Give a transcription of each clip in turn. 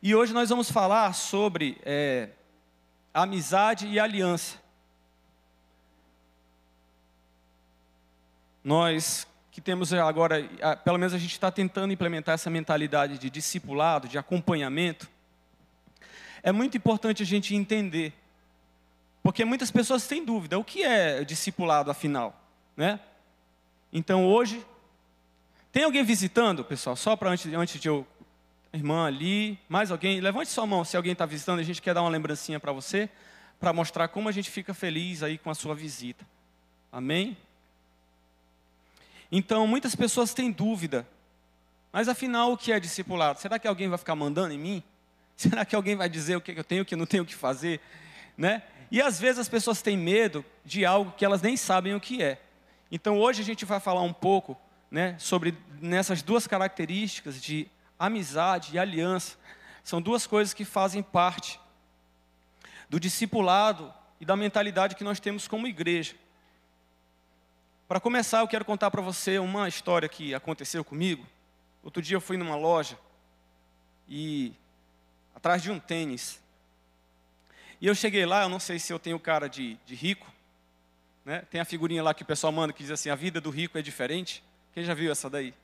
E hoje nós vamos falar sobre é, amizade e aliança. Nós que temos agora, pelo menos a gente está tentando implementar essa mentalidade de discipulado, de acompanhamento. É muito importante a gente entender, porque muitas pessoas têm dúvida: o que é discipulado afinal? Né? Então hoje, tem alguém visitando, pessoal? Só para antes, antes de eu. Irmã ali, mais alguém? Levante sua mão se alguém está visitando, a gente quer dar uma lembrancinha para você, para mostrar como a gente fica feliz aí com a sua visita. Amém? Então, muitas pessoas têm dúvida. Mas afinal, o que é discipulado? Será que alguém vai ficar mandando em mim? Será que alguém vai dizer o que eu tenho, o que eu não tenho que fazer? Né? E às vezes as pessoas têm medo de algo que elas nem sabem o que é. Então hoje a gente vai falar um pouco né, sobre nessas duas características de amizade e aliança. São duas coisas que fazem parte do discipulado e da mentalidade que nós temos como igreja. Para começar, eu quero contar para você uma história que aconteceu comigo. Outro dia eu fui numa loja e atrás de um tênis. E eu cheguei lá, eu não sei se eu tenho cara de, de rico, né? Tem a figurinha lá que o pessoal manda que diz assim: a vida do rico é diferente. Quem já viu essa daí?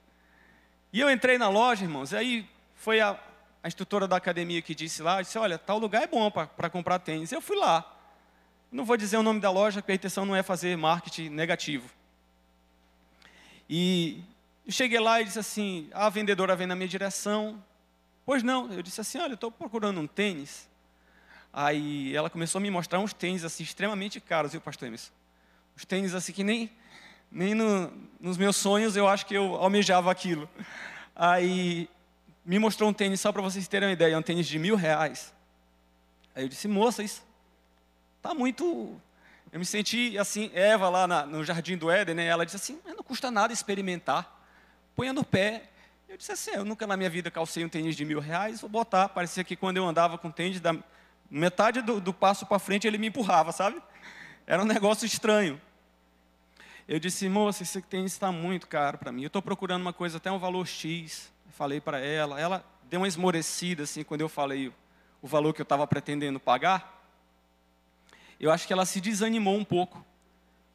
E eu entrei na loja, irmãos, e aí foi a, a instrutora da academia que disse lá, disse, olha, tal lugar é bom para comprar tênis. Eu fui lá. Não vou dizer o nome da loja, porque a intenção não é fazer marketing negativo. E eu cheguei lá e disse assim: a vendedora vem na minha direção. Pois não, eu disse assim: olha, eu estou procurando um tênis. Aí ela começou a me mostrar uns tênis assim extremamente caros, viu, pastor Emerson? Os tênis assim que nem, nem no, nos meus sonhos eu acho que eu almejava aquilo. Aí me mostrou um tênis, só para vocês terem uma ideia, um tênis de mil reais. Aí eu disse, moça, isso está muito eu me senti assim, Eva lá na, no Jardim do Éden, né? Ela disse assim, não custa nada experimentar. Ponha no pé. Eu disse assim, eu nunca na minha vida calcei um tênis de mil reais, vou botar. Parecia que quando eu andava com tênis, da metade do, do passo para frente ele me empurrava, sabe? Era um negócio estranho. Eu disse, moça, esse tênis está muito caro para mim. Eu estou procurando uma coisa até um valor X. Falei para ela. Ela deu uma esmorecida assim quando eu falei o valor que eu estava pretendendo pagar eu acho que ela se desanimou um pouco.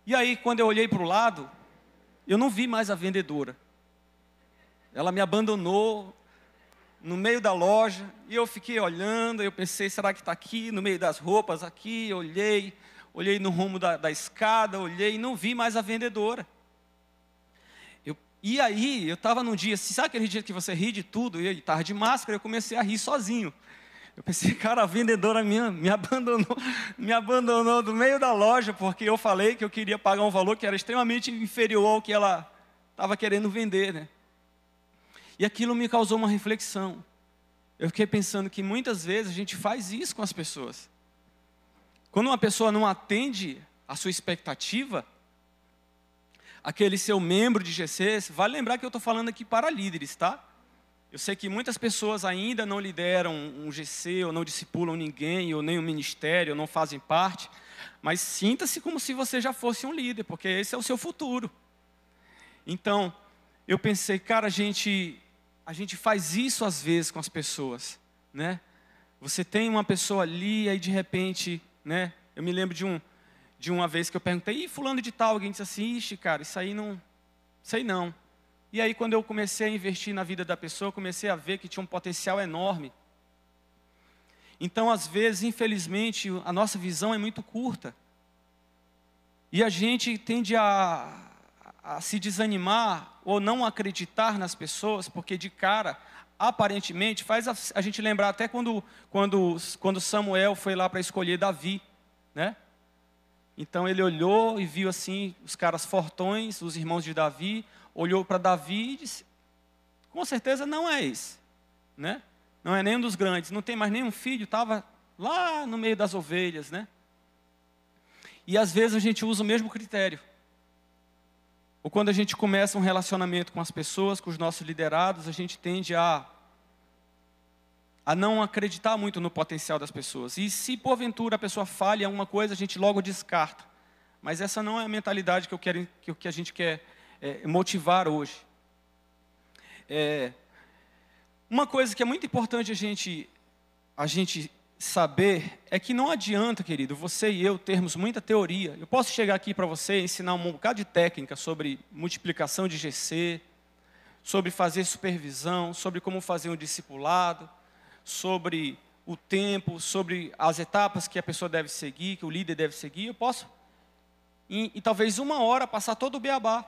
E aí, quando eu olhei para o lado, eu não vi mais a vendedora. Ela me abandonou no meio da loja e eu fiquei olhando. Eu pensei, será que está aqui no meio das roupas? Aqui, olhei, olhei no rumo da, da escada, olhei e não vi mais a vendedora. Eu, e aí, eu estava num dia, sabe aquele dia que você ri de tudo? E estava de máscara, eu comecei a rir sozinho. Eu pensei, cara, a vendedora minha me abandonou, me abandonou do meio da loja, porque eu falei que eu queria pagar um valor que era extremamente inferior ao que ela estava querendo vender, né? E aquilo me causou uma reflexão. Eu fiquei pensando que muitas vezes a gente faz isso com as pessoas. Quando uma pessoa não atende a sua expectativa, aquele seu membro de GC, vale lembrar que eu estou falando aqui para líderes, tá? Eu sei que muitas pessoas ainda não lideram um GC, ou não discipulam ninguém, ou nem um ministério, ou não fazem parte, mas sinta-se como se você já fosse um líder, porque esse é o seu futuro. Então, eu pensei, cara, a gente, a gente faz isso às vezes com as pessoas, né? Você tem uma pessoa ali, aí de repente, né? Eu me lembro de, um, de uma vez que eu perguntei, e fulano de tal, alguém disse assim, ixi, cara, isso aí não, aí não. E aí, quando eu comecei a investir na vida da pessoa, comecei a ver que tinha um potencial enorme. Então, às vezes, infelizmente, a nossa visão é muito curta. E a gente tende a, a se desanimar ou não acreditar nas pessoas, porque de cara, aparentemente, faz a, a gente lembrar até quando, quando, quando Samuel foi lá para escolher Davi, né? Então ele olhou e viu assim os caras fortões, os irmãos de Davi, olhou para Davi e disse: com certeza não é esse, né? Não é nenhum dos grandes, não tem mais nenhum filho, estava lá no meio das ovelhas, né? E às vezes a gente usa o mesmo critério. Ou quando a gente começa um relacionamento com as pessoas, com os nossos liderados, a gente tende a a não acreditar muito no potencial das pessoas. E se porventura a pessoa falha alguma coisa, a gente logo descarta. Mas essa não é a mentalidade que, eu quero, que a gente quer é, motivar hoje. É, uma coisa que é muito importante a gente a gente saber é que não adianta, querido, você e eu termos muita teoria. Eu posso chegar aqui para você e ensinar um bocado de técnica sobre multiplicação de GC, sobre fazer supervisão, sobre como fazer um discipulado, sobre o tempo, sobre as etapas que a pessoa deve seguir, que o líder deve seguir. Eu posso, em talvez uma hora, passar todo o beabá.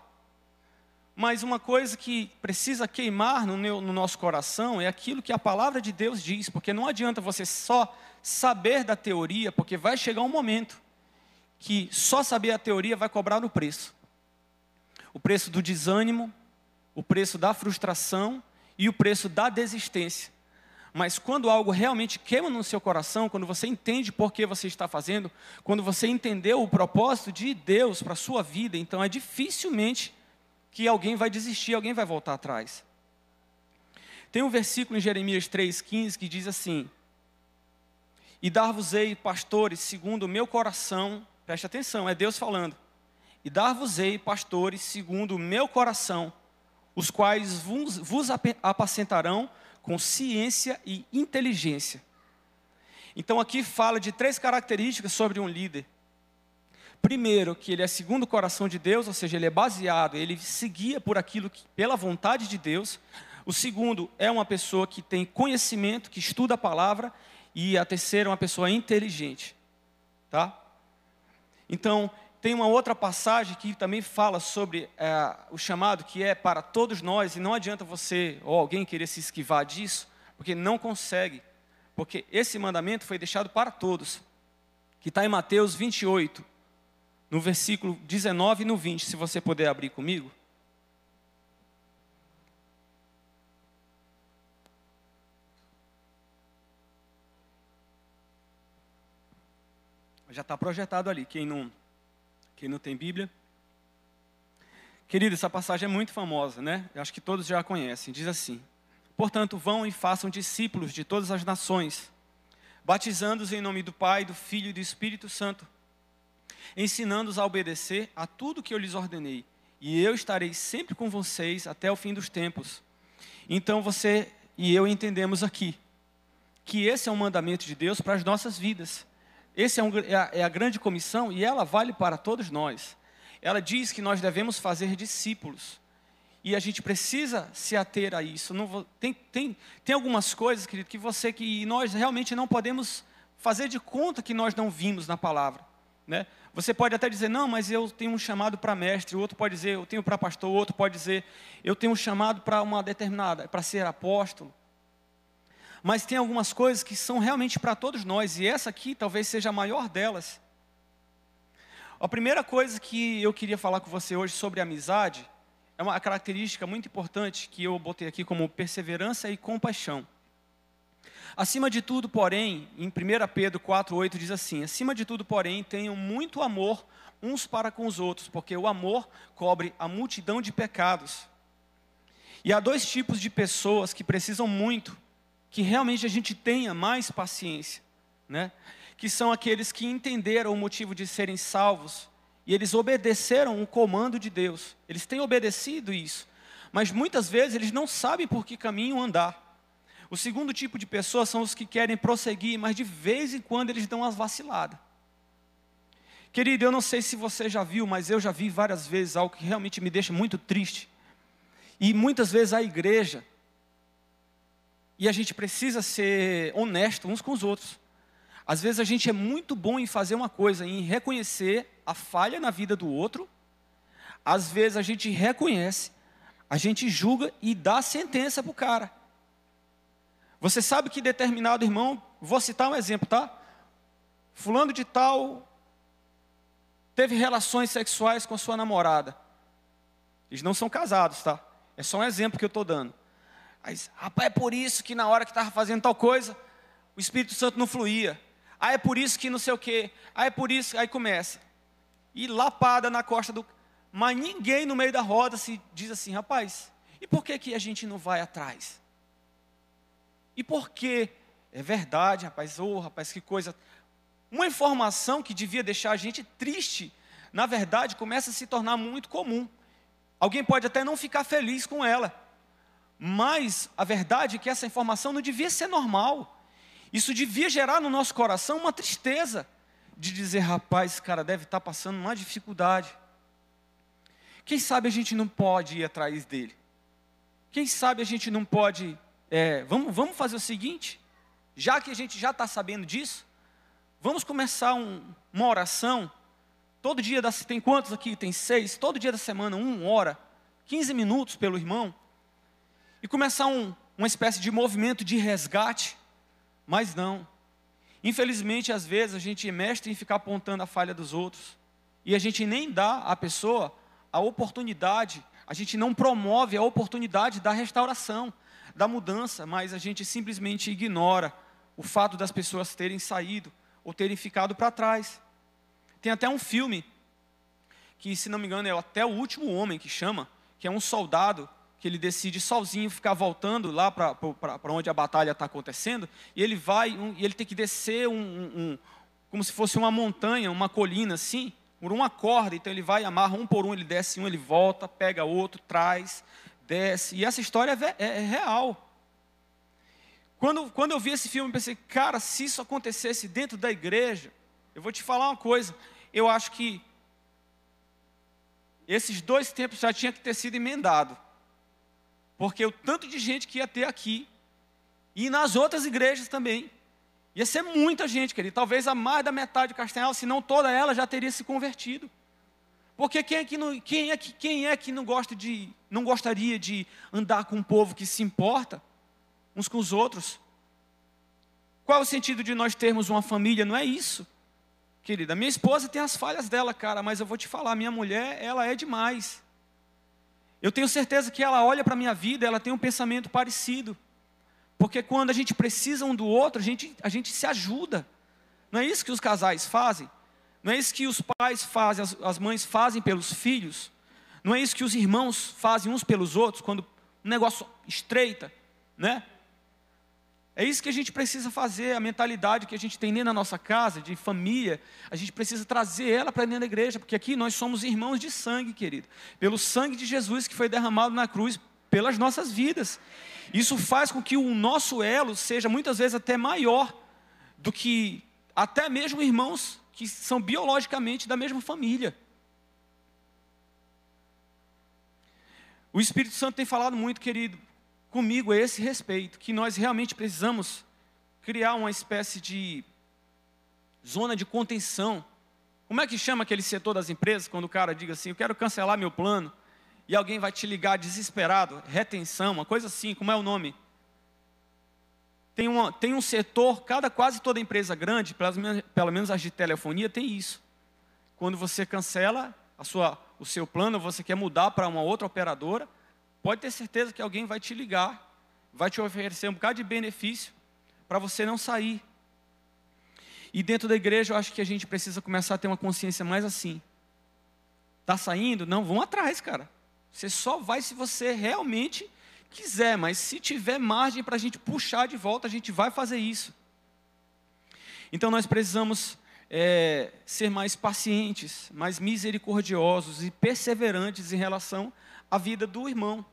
Mas uma coisa que precisa queimar no, meu, no nosso coração é aquilo que a palavra de Deus diz, porque não adianta você só saber da teoria, porque vai chegar um momento que só saber a teoria vai cobrar no preço. O preço do desânimo, o preço da frustração e o preço da desistência. Mas quando algo realmente queima no seu coração, quando você entende por que você está fazendo, quando você entendeu o propósito de Deus para a sua vida, então é dificilmente que alguém vai desistir, alguém vai voltar atrás. Tem um versículo em Jeremias 3,15 que diz assim: E dar-vos-ei pastores segundo o meu coração, preste atenção, é Deus falando. E dar-vos-ei pastores segundo o meu coração, os quais vos, vos apacentarão com ciência e inteligência. Então aqui fala de três características sobre um líder. Primeiro, que ele é segundo o coração de Deus, ou seja, ele é baseado, ele seguia por aquilo que, pela vontade de Deus. O segundo é uma pessoa que tem conhecimento, que estuda a palavra, e a terceira é uma pessoa inteligente, tá? Então, tem uma outra passagem que também fala sobre é, o chamado que é para todos nós, e não adianta você ou alguém querer se esquivar disso, porque não consegue, porque esse mandamento foi deixado para todos, que está em Mateus 28, no versículo 19 e no 20, se você puder abrir comigo. Já está projetado ali, quem não quem não tem Bíblia. Querido, essa passagem é muito famosa, né? Eu acho que todos já a conhecem. Diz assim: Portanto, vão e façam discípulos de todas as nações, batizando-os em nome do Pai, do Filho e do Espírito Santo, ensinando-os a obedecer a tudo que eu lhes ordenei, e eu estarei sempre com vocês até o fim dos tempos. Então você e eu entendemos aqui que esse é um mandamento de Deus para as nossas vidas. Essa é, um, é, a, é a grande comissão e ela vale para todos nós. Ela diz que nós devemos fazer discípulos. E a gente precisa se ater a isso. Não, tem, tem, tem algumas coisas, querido, que você que nós realmente não podemos fazer de conta que nós não vimos na palavra. Né? Você pode até dizer, não, mas eu tenho um chamado para mestre, o outro pode dizer, eu tenho para pastor, o outro pode dizer, eu tenho um chamado para uma determinada, para ser apóstolo mas tem algumas coisas que são realmente para todos nós, e essa aqui talvez seja a maior delas. A primeira coisa que eu queria falar com você hoje sobre amizade é uma característica muito importante que eu botei aqui como perseverança e compaixão. Acima de tudo, porém, em 1 Pedro 4,8 diz assim: Acima de tudo, porém, tenham muito amor uns para com os outros, porque o amor cobre a multidão de pecados. E há dois tipos de pessoas que precisam muito que realmente a gente tenha mais paciência, né? Que são aqueles que entenderam o motivo de serem salvos e eles obedeceram o comando de Deus. Eles têm obedecido isso, mas muitas vezes eles não sabem por que caminho andar. O segundo tipo de pessoas são os que querem prosseguir, mas de vez em quando eles dão umas vaciladas. Querido, eu não sei se você já viu, mas eu já vi várias vezes algo que realmente me deixa muito triste. E muitas vezes a igreja, e a gente precisa ser honesto uns com os outros. Às vezes a gente é muito bom em fazer uma coisa, em reconhecer a falha na vida do outro. Às vezes a gente reconhece, a gente julga e dá sentença para o cara. Você sabe que determinado irmão, vou citar um exemplo, tá? Fulano de tal teve relações sexuais com sua namorada. Eles não são casados, tá? É só um exemplo que eu estou dando. Aí, rapaz, é por isso que na hora que estava fazendo tal coisa, o Espírito Santo não fluía. Ah, é por isso que não sei o quê. Ah, é por isso. Aí começa. E lapada na costa do. Mas ninguém no meio da roda se diz assim, rapaz, e por que, que a gente não vai atrás? E por que? É verdade, rapaz, ô oh, rapaz, que coisa. Uma informação que devia deixar a gente triste, na verdade, começa a se tornar muito comum. Alguém pode até não ficar feliz com ela, mas a verdade é que essa informação não devia ser normal. Isso devia gerar no nosso coração uma tristeza de dizer, rapaz, esse cara deve estar passando uma dificuldade. Quem sabe a gente não pode ir atrás dele? Quem sabe a gente não pode. É, vamos, vamos fazer o seguinte, já que a gente já está sabendo disso, vamos começar um, uma oração. Todo dia, das, tem quantos aqui? Tem seis. Todo dia da semana, uma hora, 15 minutos pelo irmão. E começar um, uma espécie de movimento de resgate. Mas não. Infelizmente, às vezes, a gente é mestre em ficar apontando a falha dos outros. E a gente nem dá à pessoa a oportunidade, a gente não promove a oportunidade da restauração, da mudança, mas a gente simplesmente ignora o fato das pessoas terem saído ou terem ficado para trás. Tem até um filme que, se não me engano, é até o último homem que chama, que é um soldado que ele decide sozinho ficar voltando lá para onde a batalha está acontecendo, e ele vai, um, e ele tem que descer um, um, um, como se fosse uma montanha, uma colina assim, por uma corda, então ele vai, amarra um por um, ele desce um, ele volta, pega outro, traz, desce, e essa história é, é, é real. Quando, quando eu vi esse filme, eu pensei, cara, se isso acontecesse dentro da igreja, eu vou te falar uma coisa, eu acho que esses dois tempos já tinha que ter sido emendado. Porque o tanto de gente que ia ter aqui, e nas outras igrejas também, ia ser muita gente, querido. Talvez a mais da metade de Castanhal, se não toda ela, já teria se convertido. Porque quem é que não, quem é que, quem é que não gosta de, não gostaria de andar com um povo que se importa uns com os outros? Qual o sentido de nós termos uma família? Não é isso, querida. Minha esposa tem as falhas dela, cara, mas eu vou te falar, minha mulher, ela é demais. Eu tenho certeza que ela olha para a minha vida, ela tem um pensamento parecido. Porque quando a gente precisa um do outro, a gente, a gente se ajuda. Não é isso que os casais fazem? Não é isso que os pais fazem, as, as mães fazem pelos filhos? Não é isso que os irmãos fazem uns pelos outros quando o negócio estreita, né? É isso que a gente precisa fazer, a mentalidade que a gente tem dentro da nossa casa, de família, a gente precisa trazer ela para dentro da igreja, porque aqui nós somos irmãos de sangue, querido, pelo sangue de Jesus que foi derramado na cruz pelas nossas vidas. Isso faz com que o nosso elo seja muitas vezes até maior do que até mesmo irmãos que são biologicamente da mesma família. O Espírito Santo tem falado muito, querido, comigo a esse respeito, que nós realmente precisamos criar uma espécie de zona de contenção. Como é que chama aquele setor das empresas quando o cara diga assim: Eu quero cancelar meu plano, e alguém vai te ligar desesperado? Retenção, uma coisa assim, como é o nome? Tem, uma, tem um setor, cada quase toda empresa grande, pelo menos, pelo menos as de telefonia, tem isso. Quando você cancela a sua, o seu plano, você quer mudar para uma outra operadora, pode ter certeza que alguém vai te ligar, vai te oferecer um bocado de benefício para você não sair. E dentro da igreja eu acho que a gente precisa começar a ter uma consciência mais assim. Tá saindo? Não, vão atrás, cara. Você só vai se você realmente quiser, mas se tiver margem para a gente puxar de volta, a gente vai fazer isso. Então nós precisamos é, ser mais pacientes, mais misericordiosos e perseverantes em relação à vida do irmão.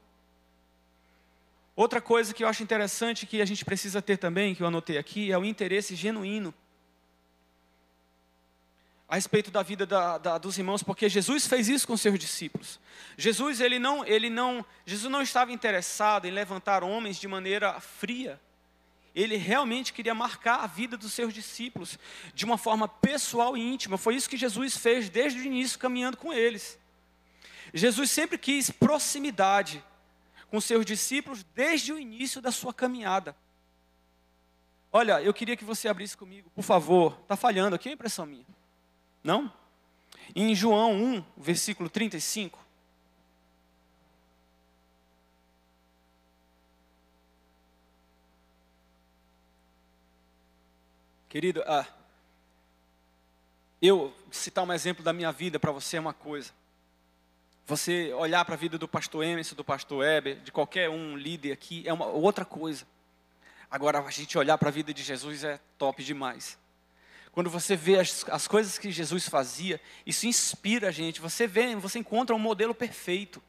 Outra coisa que eu acho interessante que a gente precisa ter também, que eu anotei aqui, é o interesse genuíno a respeito da vida da, da, dos irmãos, porque Jesus fez isso com seus discípulos. Jesus ele não, ele não, Jesus não estava interessado em levantar homens de maneira fria. Ele realmente queria marcar a vida dos seus discípulos de uma forma pessoal e íntima. Foi isso que Jesus fez desde o início, caminhando com eles. Jesus sempre quis proximidade com seus discípulos desde o início da sua caminhada. Olha, eu queria que você abrisse comigo, por favor. Está falhando aqui a impressão minha? Não? Em João 1, versículo 35. Querido, ah, eu citar um exemplo da minha vida para você é uma coisa. Você olhar para a vida do pastor Emerson, do pastor Heber, de qualquer um líder aqui, é uma outra coisa. Agora, a gente olhar para a vida de Jesus é top demais. Quando você vê as, as coisas que Jesus fazia, isso inspira a gente. Você vê, você encontra um modelo perfeito.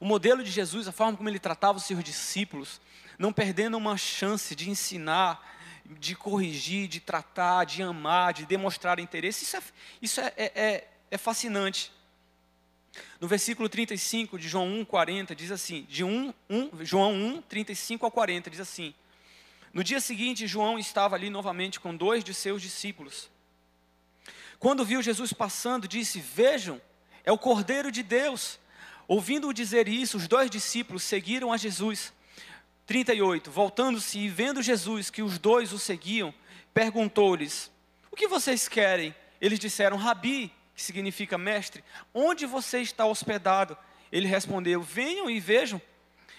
O modelo de Jesus, a forma como ele tratava os seus discípulos, não perdendo uma chance de ensinar, de corrigir, de tratar, de amar, de demonstrar interesse. Isso é, isso é, é, é, é fascinante. No versículo 35 de João 1, 40, diz assim, de 1, 1, João 1, 35 a 40, diz assim, no dia seguinte, João estava ali novamente com dois de seus discípulos. Quando viu Jesus passando, disse, vejam, é o Cordeiro de Deus. Ouvindo-o dizer isso, os dois discípulos seguiram a Jesus. 38. Voltando-se e vendo Jesus que os dois o seguiam, perguntou-lhes: O que vocês querem? Eles disseram: Rabi, que significa mestre, onde você está hospedado? Ele respondeu: Venham e vejam.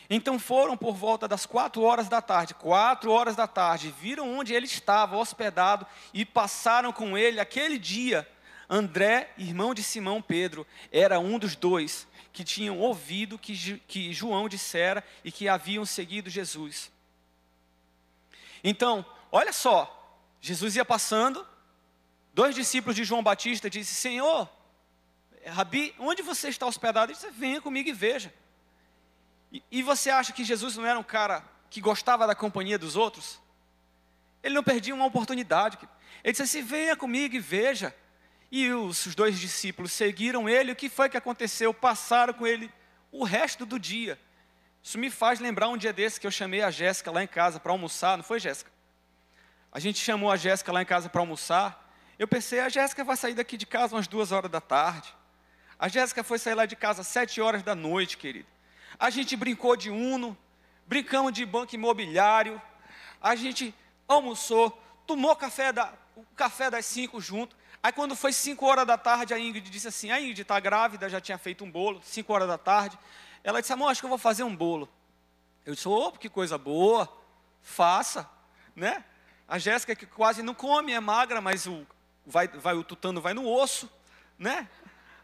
Então foram por volta das quatro horas da tarde, quatro horas da tarde, viram onde ele estava hospedado e passaram com ele aquele dia. André, irmão de Simão Pedro, era um dos dois que tinham ouvido que, que João dissera e que haviam seguido Jesus. Então, olha só, Jesus ia passando, dois discípulos de João Batista disse: Senhor, Rabi, onde você está hospedado? Ele disse: Venha comigo e veja. E, e você acha que Jesus não era um cara que gostava da companhia dos outros? Ele não perdia uma oportunidade. Ele disse assim: Venha comigo e veja. E os, os dois discípulos seguiram ele. O que foi que aconteceu? Passaram com ele o resto do dia. Isso me faz lembrar um dia desse que eu chamei a Jéssica lá em casa para almoçar, não foi, Jéssica? A gente chamou a Jéssica lá em casa para almoçar. Eu pensei, a Jéssica vai sair daqui de casa umas duas horas da tarde. A Jéssica foi sair lá de casa às sete horas da noite, querido. A gente brincou de Uno, brincamos de banco imobiliário. A gente almoçou, tomou café da, o café das cinco junto. Aí quando foi 5 horas da tarde, a Ingrid disse assim, a Ingrid está grávida, já tinha feito um bolo, 5 horas da tarde. Ela disse, amor, acho que eu vou fazer um bolo. Eu disse, oh, que coisa boa, faça, né? A Jéssica que quase não come, é magra, mas o, vai, vai, o tutano vai no osso, né?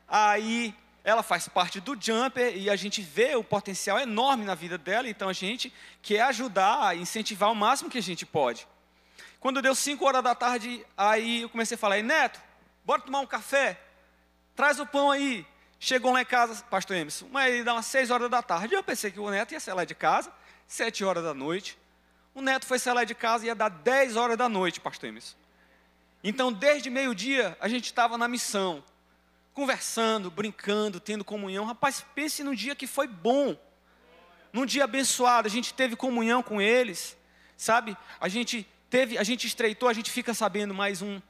Aí ela faz parte do jumper e a gente vê o potencial enorme na vida dela, então a gente quer ajudar, incentivar o máximo que a gente pode. Quando deu 5 horas da tarde, aí eu comecei a falar, Neto, bora tomar um café? Traz o pão aí. Chegou lá em casa, pastor Emerson, mas dá umas 6 horas da tarde. Eu pensei que o neto ia sair lá de casa, 7 horas da noite. O neto foi sair lá de casa e ia dar 10 horas da noite, pastor Emerson. Então, desde meio-dia, a gente estava na missão, conversando, brincando, tendo comunhão. Rapaz, pense num dia que foi bom, num dia abençoado, a gente teve comunhão com eles, sabe? A gente teve, a gente estreitou, a gente fica sabendo mais um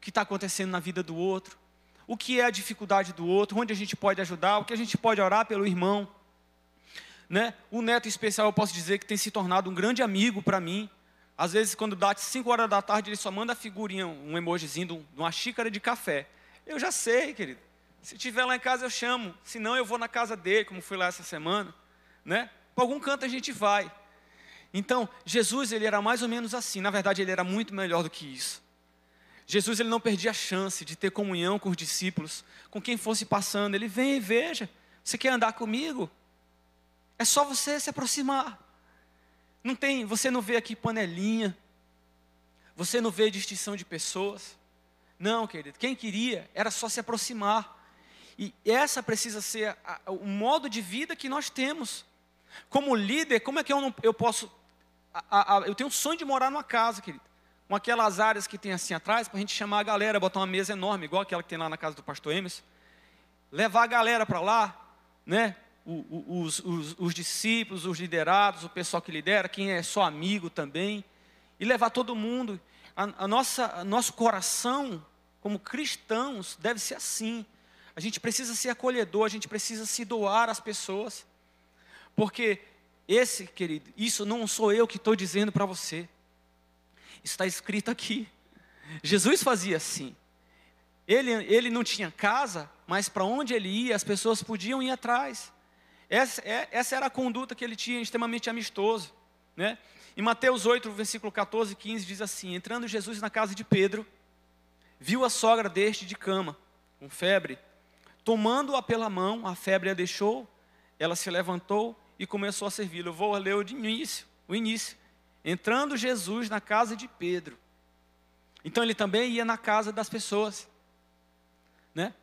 que está acontecendo na vida do outro, o que é a dificuldade do outro, onde a gente pode ajudar, o que a gente pode orar pelo irmão. Né? O neto especial eu posso dizer que tem se tornado um grande amigo para mim. Às vezes, quando dá 5 horas da tarde, ele só manda a figurinha, um emojizinho de uma xícara de café. Eu já sei, querido. Se tiver lá em casa, eu chamo. Se não, eu vou na casa dele, como fui lá essa semana. Né? Para algum canto a gente vai. Então, Jesus, ele era mais ou menos assim. Na verdade, ele era muito melhor do que isso. Jesus ele não perdia a chance de ter comunhão com os discípulos, com quem fosse passando. Ele vem e veja, você quer andar comigo? É só você se aproximar. Não tem, você não vê aqui panelinha. Você não vê distinção de pessoas. Não, querido, quem queria era só se aproximar. E essa precisa ser a, a, o modo de vida que nós temos. Como líder, como é que eu, não, eu posso. A, eu tenho um sonho de morar numa casa, querido com aquelas áreas que tem assim atrás, para a gente chamar a galera, botar uma mesa enorme, igual aquela que tem lá na casa do pastor Emerson, levar a galera para lá, né? Os, os, os, discípulos, os liderados, o pessoal que lidera, quem é só amigo também, e levar todo mundo. A, a nossa, nosso coração, como cristãos, deve ser assim. A gente precisa ser acolhedor, a gente precisa se doar às pessoas, porque esse, querido, isso não sou eu que estou dizendo para você está escrito aqui. Jesus fazia assim. Ele, ele não tinha casa, mas para onde ele ia, as pessoas podiam ir atrás. Essa, é, essa era a conduta que ele tinha, extremamente amistoso. Né? Em Mateus 8, versículo 14 e 15, diz assim: Entrando Jesus na casa de Pedro, viu a sogra deste de cama, com febre. Tomando-a pela mão, a febre a deixou, ela se levantou e começou a servi-lo. Eu vou ler o início, o início entrando Jesus na casa de Pedro. Então ele também ia na casa das pessoas, né?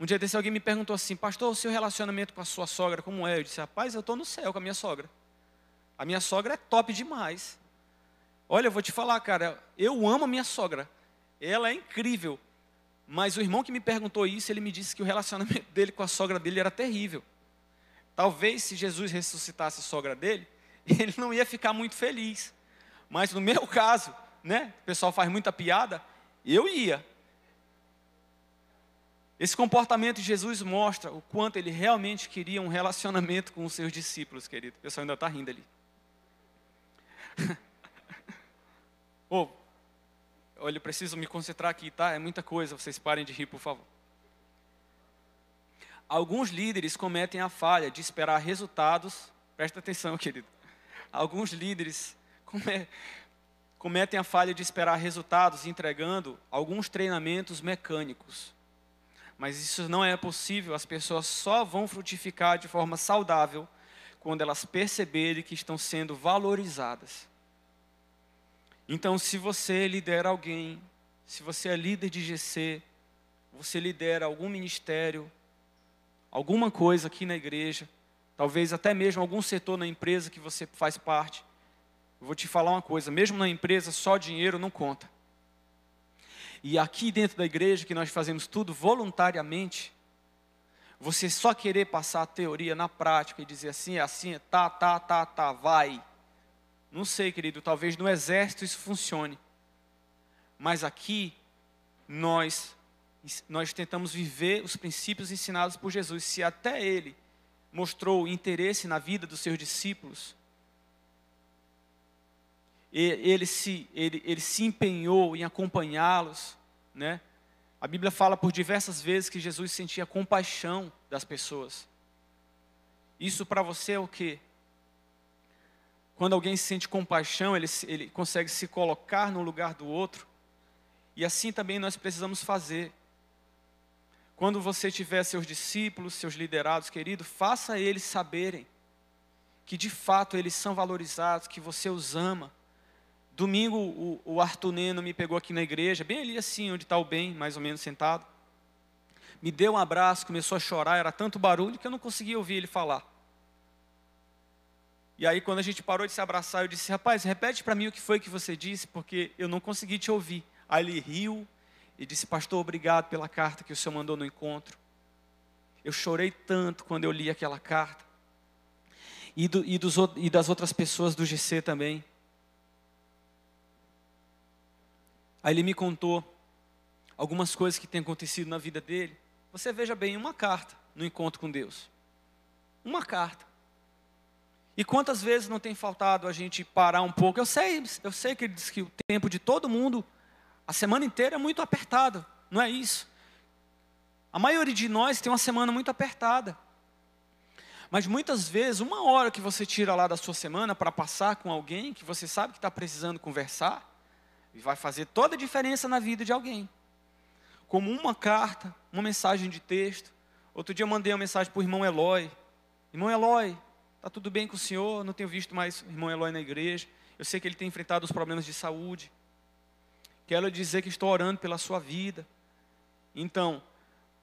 Um dia desse alguém me perguntou assim, pastor, o seu relacionamento com a sua sogra como é? Eu disse, rapaz, eu estou no céu com a minha sogra. A minha sogra é top demais. Olha, eu vou te falar, cara, eu amo a minha sogra. Ela é incrível. Mas o irmão que me perguntou isso, ele me disse que o relacionamento dele com a sogra dele era terrível. Talvez se Jesus ressuscitasse a sogra dele, ele não ia ficar muito feliz. Mas no meu caso, né, o pessoal faz muita piada, eu ia. Esse comportamento de Jesus mostra o quanto ele realmente queria um relacionamento com os seus discípulos, querido. O pessoal ainda está rindo ali. oh, olha, eu preciso me concentrar aqui, tá? É muita coisa, vocês parem de rir, por favor. Alguns líderes cometem a falha de esperar resultados, presta atenção, querido. Alguns líderes cometem a falha de esperar resultados entregando alguns treinamentos mecânicos mas isso não é possível, as pessoas só vão frutificar de forma saudável quando elas perceberem que estão sendo valorizadas. Então, se você lidera alguém, se você é líder de GC, você lidera algum ministério, alguma coisa aqui na igreja, talvez até mesmo algum setor na empresa que você faz parte, eu vou te falar uma coisa: mesmo na empresa, só dinheiro não conta. E aqui dentro da igreja, que nós fazemos tudo voluntariamente, você só querer passar a teoria na prática e dizer assim, é assim, é tá, tá, tá, tá, vai. Não sei, querido, talvez no exército isso funcione. Mas aqui, nós, nós tentamos viver os princípios ensinados por Jesus. Se até ele mostrou interesse na vida dos seus discípulos, ele se, ele, ele se empenhou em acompanhá-los, né? A Bíblia fala por diversas vezes que Jesus sentia compaixão das pessoas. Isso para você é o que? Quando alguém sente compaixão, ele, ele consegue se colocar no lugar do outro. E assim também nós precisamos fazer. Quando você tiver seus discípulos, seus liderados, querido, faça eles saberem que de fato eles são valorizados, que você os ama, Domingo o, o Arthur Neno me pegou aqui na igreja, bem ali assim, onde está o bem, mais ou menos sentado. Me deu um abraço, começou a chorar, era tanto barulho que eu não conseguia ouvir ele falar. E aí, quando a gente parou de se abraçar, eu disse: Rapaz, repete para mim o que foi que você disse, porque eu não consegui te ouvir. Aí ele riu e disse: Pastor, obrigado pela carta que o senhor mandou no encontro. Eu chorei tanto quando eu li aquela carta. E, do, e, dos, e das outras pessoas do GC também. Aí ele me contou algumas coisas que têm acontecido na vida dele. Você veja bem, uma carta no encontro com Deus. Uma carta. E quantas vezes não tem faltado a gente parar um pouco? Eu sei, eu sei que ele diz que o tempo de todo mundo, a semana inteira é muito apertado, não é isso? A maioria de nós tem uma semana muito apertada. Mas muitas vezes, uma hora que você tira lá da sua semana para passar com alguém que você sabe que está precisando conversar, vai fazer toda a diferença na vida de alguém. Como uma carta, uma mensagem de texto. Outro dia eu mandei uma mensagem para o irmão Eloy. Irmão Eloy, está tudo bem com o senhor? Não tenho visto mais o irmão Eloy na igreja. Eu sei que ele tem enfrentado os problemas de saúde. Quero dizer que estou orando pela sua vida. Então,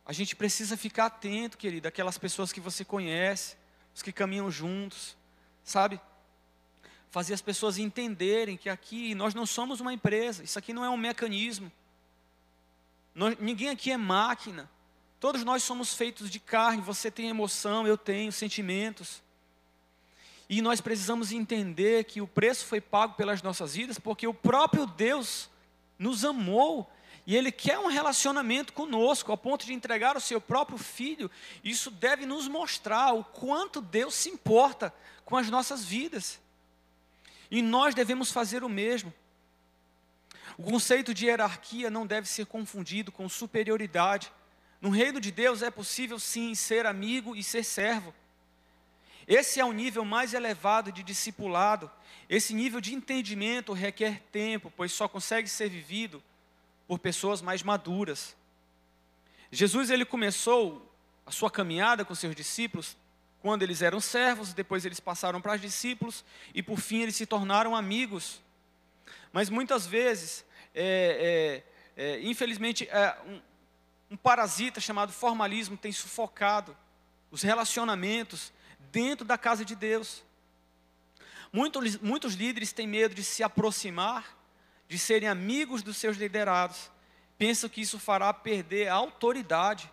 a gente precisa ficar atento, querido, aquelas pessoas que você conhece, os que caminham juntos, sabe? fazer as pessoas entenderem que aqui nós não somos uma empresa, isso aqui não é um mecanismo. Nós, ninguém aqui é máquina. Todos nós somos feitos de carne, você tem emoção, eu tenho sentimentos. E nós precisamos entender que o preço foi pago pelas nossas vidas, porque o próprio Deus nos amou e Ele quer um relacionamento conosco, ao ponto de entregar o seu próprio filho. Isso deve nos mostrar o quanto Deus se importa com as nossas vidas. E nós devemos fazer o mesmo. O conceito de hierarquia não deve ser confundido com superioridade. No reino de Deus é possível sim ser amigo e ser servo. Esse é o nível mais elevado de discipulado. Esse nível de entendimento requer tempo, pois só consegue ser vivido por pessoas mais maduras. Jesus ele começou a sua caminhada com seus discípulos quando eles eram servos, depois eles passaram para discípulos e por fim eles se tornaram amigos. Mas muitas vezes, é, é, é, infelizmente, é, um, um parasita chamado formalismo tem sufocado os relacionamentos dentro da casa de Deus. Muitos, muitos líderes têm medo de se aproximar, de serem amigos dos seus liderados. Pensam que isso fará perder a autoridade.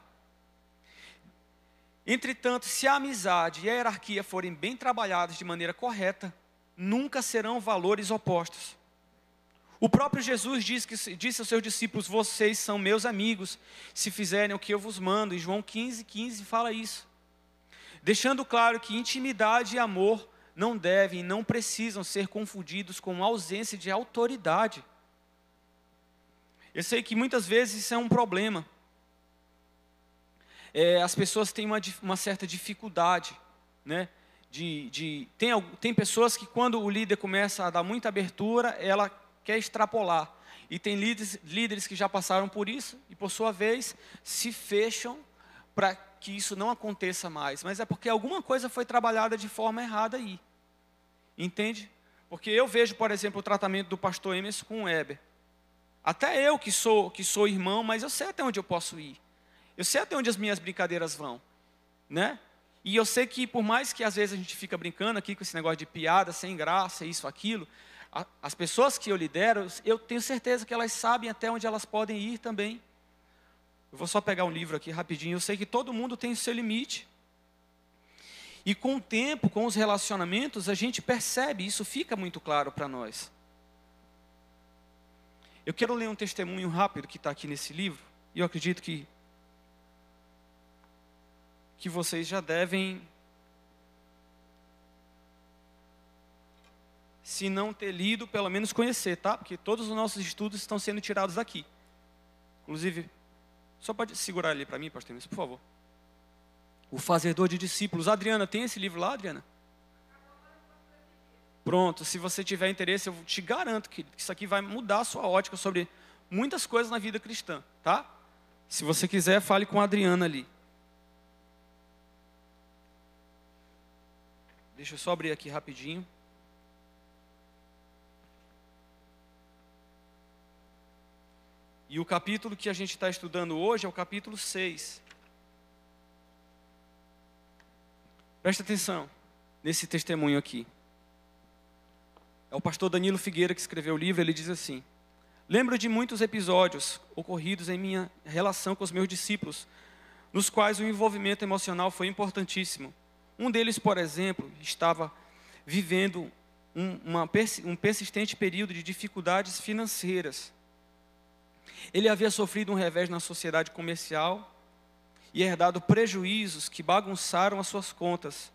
Entretanto, se a amizade e a hierarquia forem bem trabalhadas de maneira correta, nunca serão valores opostos. O próprio Jesus disse, que, disse aos seus discípulos: Vocês são meus amigos, se fizerem o que eu vos mando. Em João 15, 15 fala isso. Deixando claro que intimidade e amor não devem e não precisam ser confundidos com ausência de autoridade. Eu sei que muitas vezes isso é um problema. É, as pessoas têm uma, uma certa dificuldade, né? De, de, tem, tem pessoas que quando o líder começa a dar muita abertura, ela quer extrapolar. E tem líderes, líderes que já passaram por isso e, por sua vez, se fecham para que isso não aconteça mais. Mas é porque alguma coisa foi trabalhada de forma errada aí. Entende? Porque eu vejo, por exemplo, o tratamento do pastor Emerson com o Weber. Até eu que sou, que sou irmão, mas eu sei até onde eu posso ir. Eu sei até onde as minhas brincadeiras vão. Né? E eu sei que por mais que às vezes a gente fica brincando aqui com esse negócio de piada, sem graça, isso, aquilo, as pessoas que eu lidero, eu tenho certeza que elas sabem até onde elas podem ir também. Eu vou só pegar um livro aqui rapidinho. Eu sei que todo mundo tem o seu limite. E com o tempo, com os relacionamentos, a gente percebe, isso fica muito claro para nós. Eu quero ler um testemunho rápido que está aqui nesse livro, e eu acredito que, que vocês já devem se não ter lido, pelo menos conhecer, tá? Porque todos os nossos estudos estão sendo tirados daqui. Inclusive, só pode segurar ali para mim, pastor, por favor. O Fazedor de Discípulos. Adriana, tem esse livro lá, Adriana? Pronto, se você tiver interesse, eu te garanto que isso aqui vai mudar a sua ótica sobre muitas coisas na vida cristã, tá? Se você quiser, fale com a Adriana ali. Deixa eu só abrir aqui rapidinho. E o capítulo que a gente está estudando hoje é o capítulo 6. Presta atenção nesse testemunho aqui. É o pastor Danilo Figueira que escreveu o livro. Ele diz assim: Lembro de muitos episódios ocorridos em minha relação com os meus discípulos, nos quais o envolvimento emocional foi importantíssimo. Um deles, por exemplo, estava vivendo um, uma, um persistente período de dificuldades financeiras. Ele havia sofrido um revés na sociedade comercial e herdado prejuízos que bagunçaram as suas contas.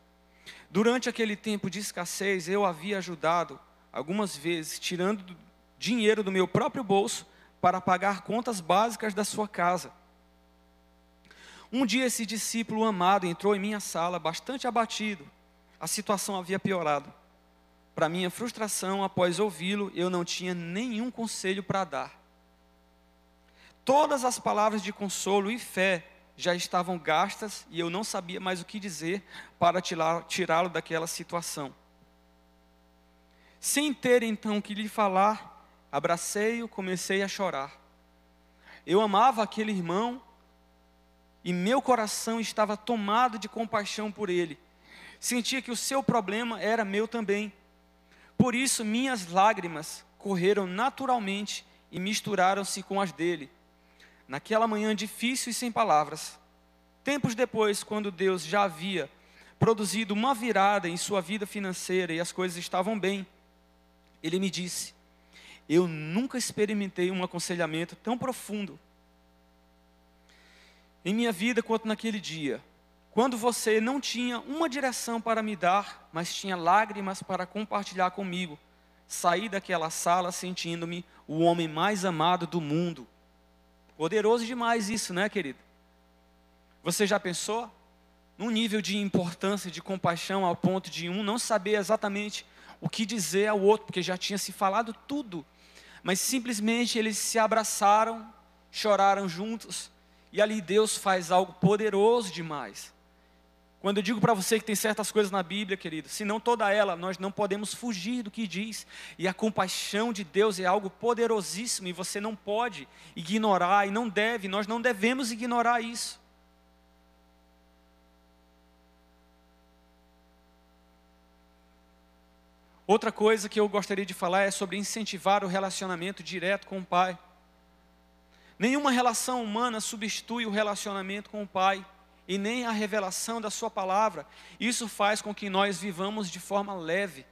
Durante aquele tempo de escassez, eu havia ajudado algumas vezes, tirando dinheiro do meu próprio bolso para pagar contas básicas da sua casa. Um dia esse discípulo amado entrou em minha sala bastante abatido. A situação havia piorado. Para minha frustração, após ouvi-lo, eu não tinha nenhum conselho para dar. Todas as palavras de consolo e fé já estavam gastas e eu não sabia mais o que dizer para tirá-lo daquela situação. Sem ter então o que lhe falar, abracei-o, comecei a chorar. Eu amava aquele irmão e meu coração estava tomado de compaixão por ele. Sentia que o seu problema era meu também. Por isso minhas lágrimas correram naturalmente e misturaram-se com as dele naquela manhã difícil e sem palavras. Tempos depois, quando Deus já havia produzido uma virada em sua vida financeira e as coisas estavam bem, ele me disse: Eu nunca experimentei um aconselhamento tão profundo em minha vida quanto naquele dia, quando você não tinha uma direção para me dar, mas tinha lágrimas para compartilhar comigo. Saí daquela sala sentindo-me o homem mais amado do mundo. Poderoso demais isso, né, querido? Você já pensou? Num nível de importância, de compaixão, ao ponto de um não saber exatamente o que dizer ao outro, porque já tinha se falado tudo, mas simplesmente eles se abraçaram, choraram juntos, e ali Deus faz algo poderoso demais. Quando eu digo para você que tem certas coisas na Bíblia, querido, se não toda ela, nós não podemos fugir do que diz. E a compaixão de Deus é algo poderosíssimo e você não pode ignorar e não deve, nós não devemos ignorar isso. Outra coisa que eu gostaria de falar é sobre incentivar o relacionamento direto com o Pai. Nenhuma relação humana substitui o relacionamento com o Pai e nem a revelação da Sua palavra. Isso faz com que nós vivamos de forma leve.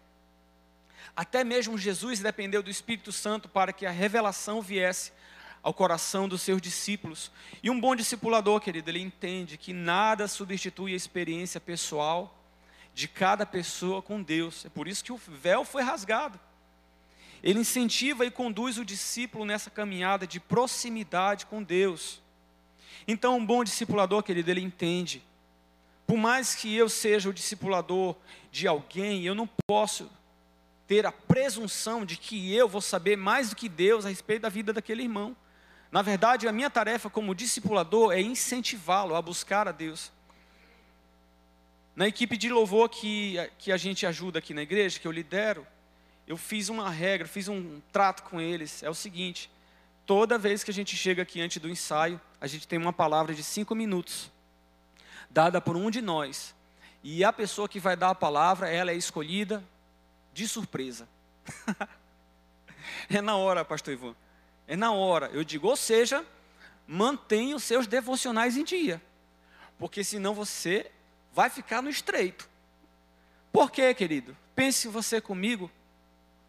Até mesmo Jesus dependeu do Espírito Santo para que a revelação viesse ao coração dos seus discípulos. E um bom discipulador, querido, ele entende que nada substitui a experiência pessoal de cada pessoa com Deus. É por isso que o véu foi rasgado. Ele incentiva e conduz o discípulo nessa caminhada de proximidade com Deus. Então, um bom discipulador, querido, ele entende. Por mais que eu seja o discipulador de alguém, eu não posso ter a presunção de que eu vou saber mais do que Deus a respeito da vida daquele irmão. Na verdade, a minha tarefa como discipulador é incentivá-lo a buscar a Deus. Na equipe de louvor que, que a gente ajuda aqui na igreja, que eu lidero, eu fiz uma regra, fiz um trato com eles. É o seguinte: toda vez que a gente chega aqui antes do ensaio, a gente tem uma palavra de cinco minutos, dada por um de nós. E a pessoa que vai dar a palavra, ela é escolhida de surpresa. é na hora, pastor Ivan. É na hora. Eu digo, ou seja, mantenha os seus devocionais em dia. Porque senão você vai ficar no estreito. Por quê, querido? Pense você comigo,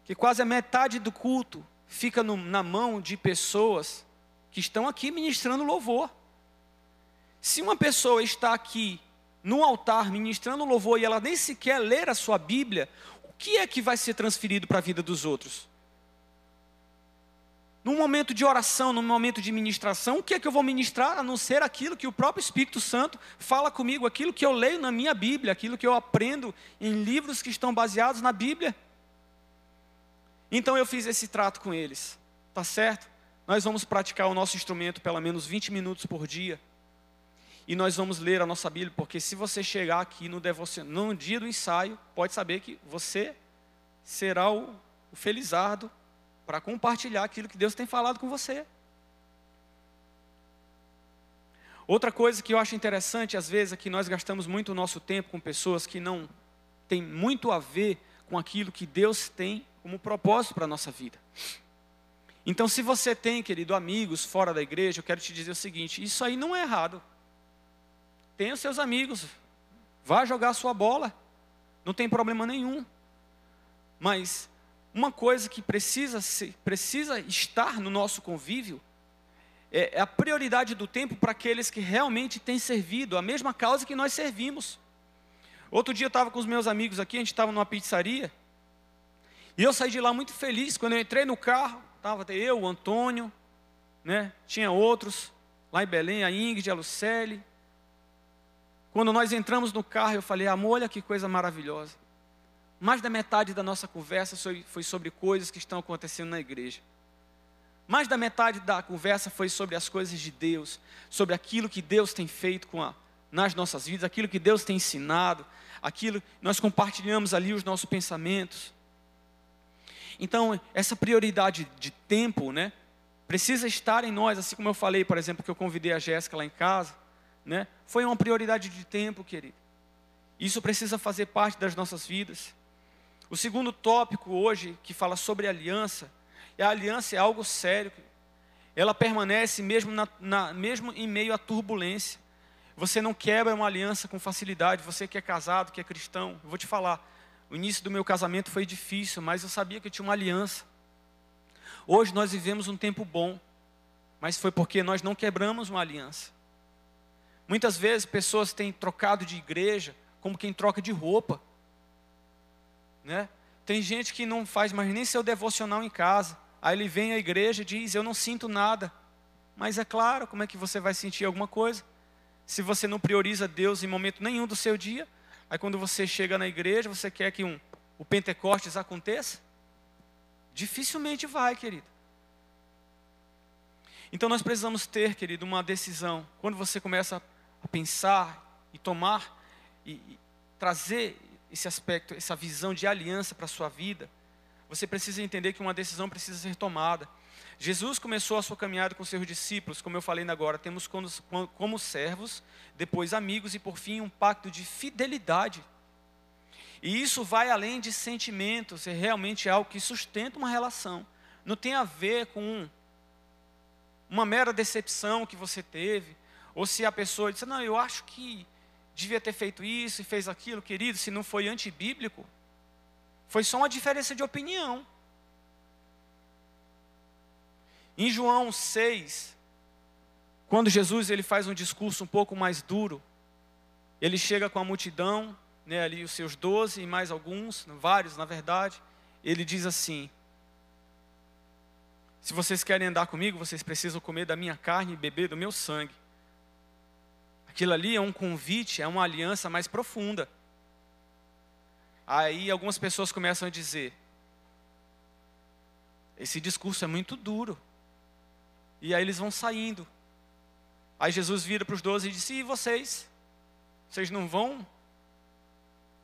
que quase a metade do culto fica no, na mão de pessoas que estão aqui ministrando louvor. Se uma pessoa está aqui no altar ministrando louvor e ela nem sequer ler a sua Bíblia, o que é que vai ser transferido para a vida dos outros? num momento de oração, num momento de ministração, o que é que eu vou ministrar a não ser aquilo que o próprio Espírito Santo fala comigo, aquilo que eu leio na minha Bíblia, aquilo que eu aprendo em livros que estão baseados na Bíblia? Então eu fiz esse trato com eles, tá certo? Nós vamos praticar o nosso instrumento pelo menos 20 minutos por dia. E nós vamos ler a nossa Bíblia, porque se você chegar aqui no, devocio... no dia do ensaio, pode saber que você será o, o felizardo para compartilhar aquilo que Deus tem falado com você. Outra coisa que eu acho interessante, às vezes, é que nós gastamos muito o nosso tempo com pessoas que não têm muito a ver com aquilo que Deus tem como propósito para a nossa vida. Então, se você tem, querido, amigos fora da igreja, eu quero te dizer o seguinte: isso aí não é errado. Tenha os seus amigos, vá jogar a sua bola, não tem problema nenhum. Mas uma coisa que precisa, ser, precisa estar no nosso convívio é, é a prioridade do tempo para aqueles que realmente têm servido a mesma causa que nós servimos. Outro dia eu estava com os meus amigos aqui, a gente estava numa pizzaria, e eu saí de lá muito feliz. Quando eu entrei no carro, estava eu, o Antônio, né? tinha outros, lá em Belém, a Ingrid, a Lucelle. Quando nós entramos no carro, eu falei, amor, olha que coisa maravilhosa. Mais da metade da nossa conversa foi sobre coisas que estão acontecendo na igreja. Mais da metade da conversa foi sobre as coisas de Deus, sobre aquilo que Deus tem feito a, nas nossas vidas, aquilo que Deus tem ensinado, aquilo nós compartilhamos ali os nossos pensamentos. Então, essa prioridade de tempo, né, precisa estar em nós, assim como eu falei, por exemplo, que eu convidei a Jéssica lá em casa, né, foi uma prioridade de tempo, querido. Isso precisa fazer parte das nossas vidas. O segundo tópico hoje, que fala sobre aliança, é a aliança é algo sério. Ela permanece mesmo, na, na, mesmo em meio à turbulência. Você não quebra uma aliança com facilidade. Você que é casado, que é cristão, eu vou te falar. O início do meu casamento foi difícil, mas eu sabia que eu tinha uma aliança. Hoje nós vivemos um tempo bom, mas foi porque nós não quebramos uma aliança. Muitas vezes pessoas têm trocado de igreja como quem troca de roupa. Né? Tem gente que não faz mais nem seu devocional em casa. Aí ele vem à igreja e diz: Eu não sinto nada. Mas é claro, como é que você vai sentir alguma coisa? Se você não prioriza Deus em momento nenhum do seu dia, aí quando você chega na igreja, você quer que um, o Pentecostes aconteça? Dificilmente vai, querido. Então nós precisamos ter, querido, uma decisão. Quando você começa a pensar e tomar e, e trazer esse aspecto, essa visão de aliança para a sua vida, você precisa entender que uma decisão precisa ser tomada. Jesus começou a sua caminhada com seus discípulos, como eu falei agora, temos como, como servos, depois amigos e por fim um pacto de fidelidade. E isso vai além de sentimentos, é realmente algo que sustenta uma relação. Não tem a ver com uma mera decepção que você teve, ou se a pessoa disse, não, eu acho que devia ter feito isso e fez aquilo, querido, se não foi antibíblico, foi só uma diferença de opinião. Em João 6, quando Jesus ele faz um discurso um pouco mais duro, ele chega com a multidão, né, ali os seus doze e mais alguns, vários na verdade, ele diz assim: Se vocês querem andar comigo, vocês precisam comer da minha carne e beber do meu sangue. Aquilo ali é um convite, é uma aliança mais profunda. Aí algumas pessoas começam a dizer: Esse discurso é muito duro. E aí eles vão saindo. Aí Jesus vira para os doze e disse: E vocês? Vocês não vão?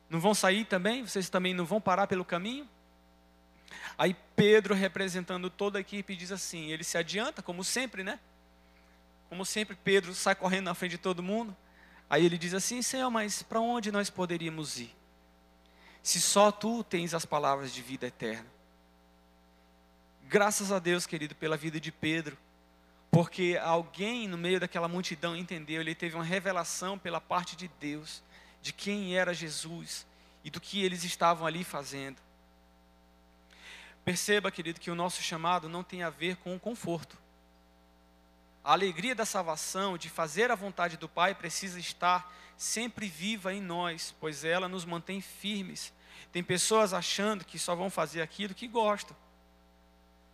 Não vão sair também? Vocês também não vão parar pelo caminho? Aí Pedro, representando toda a equipe, diz assim: ele se adianta, como sempre, né? Como sempre, Pedro sai correndo na frente de todo mundo. Aí ele diz assim: Senhor, mas para onde nós poderíamos ir? Se só tu tens as palavras de vida eterna. Graças a Deus, querido, pela vida de Pedro, porque alguém no meio daquela multidão entendeu, ele teve uma revelação pela parte de Deus de quem era Jesus e do que eles estavam ali fazendo. Perceba, querido, que o nosso chamado não tem a ver com o conforto. A alegria da salvação, de fazer a vontade do Pai, precisa estar sempre viva em nós, pois ela nos mantém firmes. Tem pessoas achando que só vão fazer aquilo que gostam.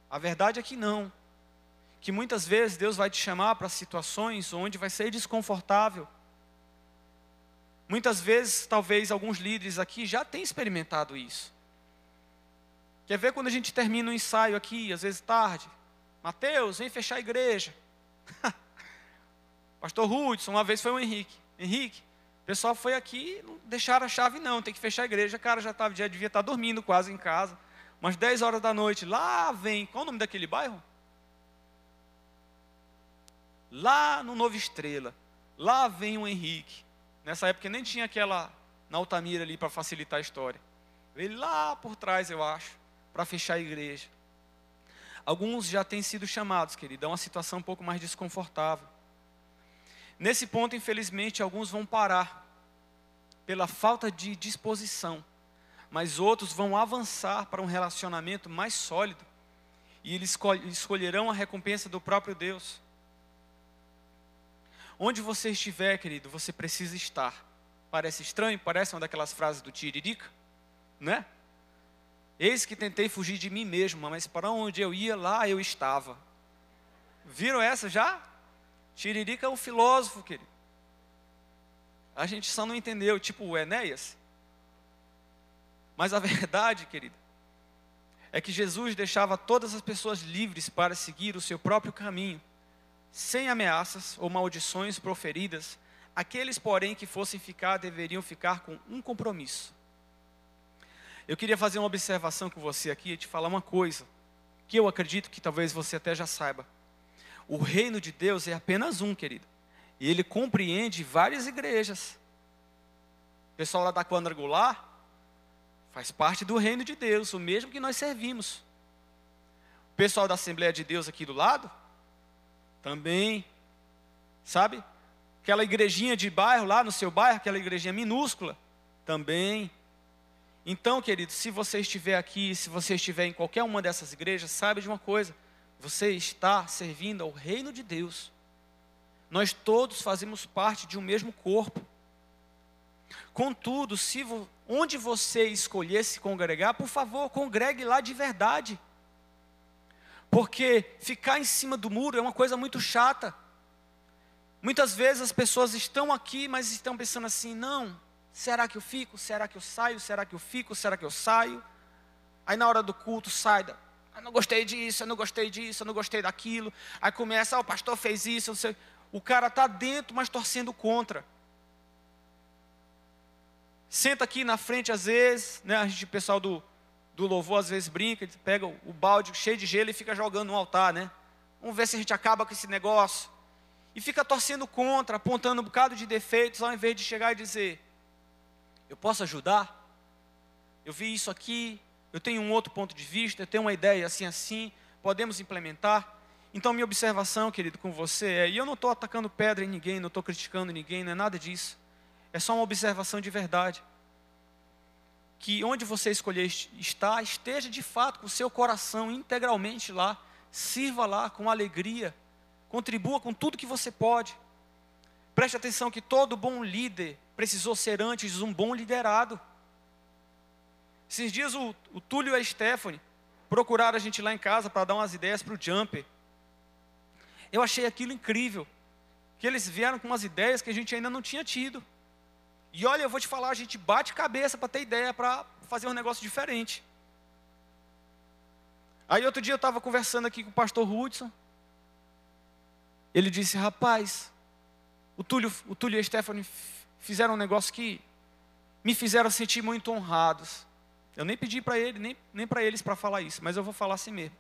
A verdade é que não que muitas vezes Deus vai te chamar para situações onde vai ser desconfortável. Muitas vezes, talvez alguns líderes aqui já tenham experimentado isso. Quer ver quando a gente termina um ensaio aqui, às vezes tarde? Mateus, vem fechar a igreja. Pastor Hudson, uma vez foi o Henrique. Henrique, o pessoal foi aqui, não deixaram a chave não, tem que fechar a igreja. O cara já, tava, já devia estar dormindo quase em casa. Umas 10 horas da noite, lá vem, qual o nome daquele bairro? Lá no Nova Estrela, lá vem o Henrique. Nessa época nem tinha aquela na Altamira ali para facilitar a história. Veio lá por trás, eu acho, para fechar a igreja. Alguns já têm sido chamados, querido, é uma situação um pouco mais desconfortável. Nesse ponto, infelizmente, alguns vão parar pela falta de disposição, mas outros vão avançar para um relacionamento mais sólido e eles escolherão a recompensa do próprio Deus. Onde você estiver, querido, você precisa estar. Parece estranho, parece uma daquelas frases do Tiririca, né? Eis que tentei fugir de mim mesmo, mas para onde eu ia, lá eu estava. Viram essa já? Tiririca é um filósofo, querido. A gente só não entendeu, tipo o Enéas. Mas a verdade, querido, é que Jesus deixava todas as pessoas livres para seguir o seu próprio caminho sem ameaças ou maldições proferidas, aqueles, porém, que fossem ficar deveriam ficar com um compromisso. Eu queria fazer uma observação com você aqui e te falar uma coisa, que eu acredito que talvez você até já saiba. O reino de Deus é apenas um, querido, e ele compreende várias igrejas. O pessoal lá da Quadrangular faz parte do reino de Deus, o mesmo que nós servimos. O pessoal da Assembleia de Deus aqui do lado também. Sabe? Aquela igrejinha de bairro lá no seu bairro, aquela igrejinha minúscula. Também. Então, querido, se você estiver aqui, se você estiver em qualquer uma dessas igrejas, saiba de uma coisa: você está servindo ao reino de Deus. Nós todos fazemos parte de um mesmo corpo. Contudo, se onde você escolher se congregar, por favor, congregue lá de verdade. Porque ficar em cima do muro é uma coisa muito chata. Muitas vezes as pessoas estão aqui, mas estão pensando assim: não, será que eu fico? Será que eu saio? Será que eu fico? Será que eu saio? Aí na hora do culto sai, eu não gostei disso, eu não gostei disso, eu não gostei daquilo. Aí começa, ah, o pastor fez isso, o cara está dentro, mas torcendo contra. Senta aqui na frente às vezes, né, a gente, pessoal do, do louvor às vezes brinca, pega o balde cheio de gelo e fica jogando no altar, né? Vamos ver se a gente acaba com esse negócio. E fica torcendo contra, apontando um bocado de defeitos, ao invés de chegar e dizer: Eu posso ajudar? eu vi isso aqui, eu tenho um outro ponto de vista, eu tenho uma ideia assim, assim, podemos implementar. Então, minha observação, querido, com você é, e eu não estou atacando pedra em ninguém, não estou criticando ninguém, não é nada disso. É só uma observação de verdade. Que onde você escolher estar, esteja de fato com o seu coração integralmente lá, sirva lá com alegria, contribua com tudo que você pode. Preste atenção que todo bom líder precisou ser antes um bom liderado. Esses dias o, o Túlio e a Stephanie procuraram a gente lá em casa para dar umas ideias para o Jumper. Eu achei aquilo incrível. Que eles vieram com umas ideias que a gente ainda não tinha tido. E olha, eu vou te falar, a gente bate cabeça para ter ideia, para fazer um negócio diferente. Aí outro dia eu estava conversando aqui com o pastor Hudson. Ele disse, rapaz, o Túlio, o Túlio e a Stephanie fizeram um negócio que me fizeram sentir muito honrados. Eu nem pedi para ele, nem, nem para eles para falar isso, mas eu vou falar assim mesmo.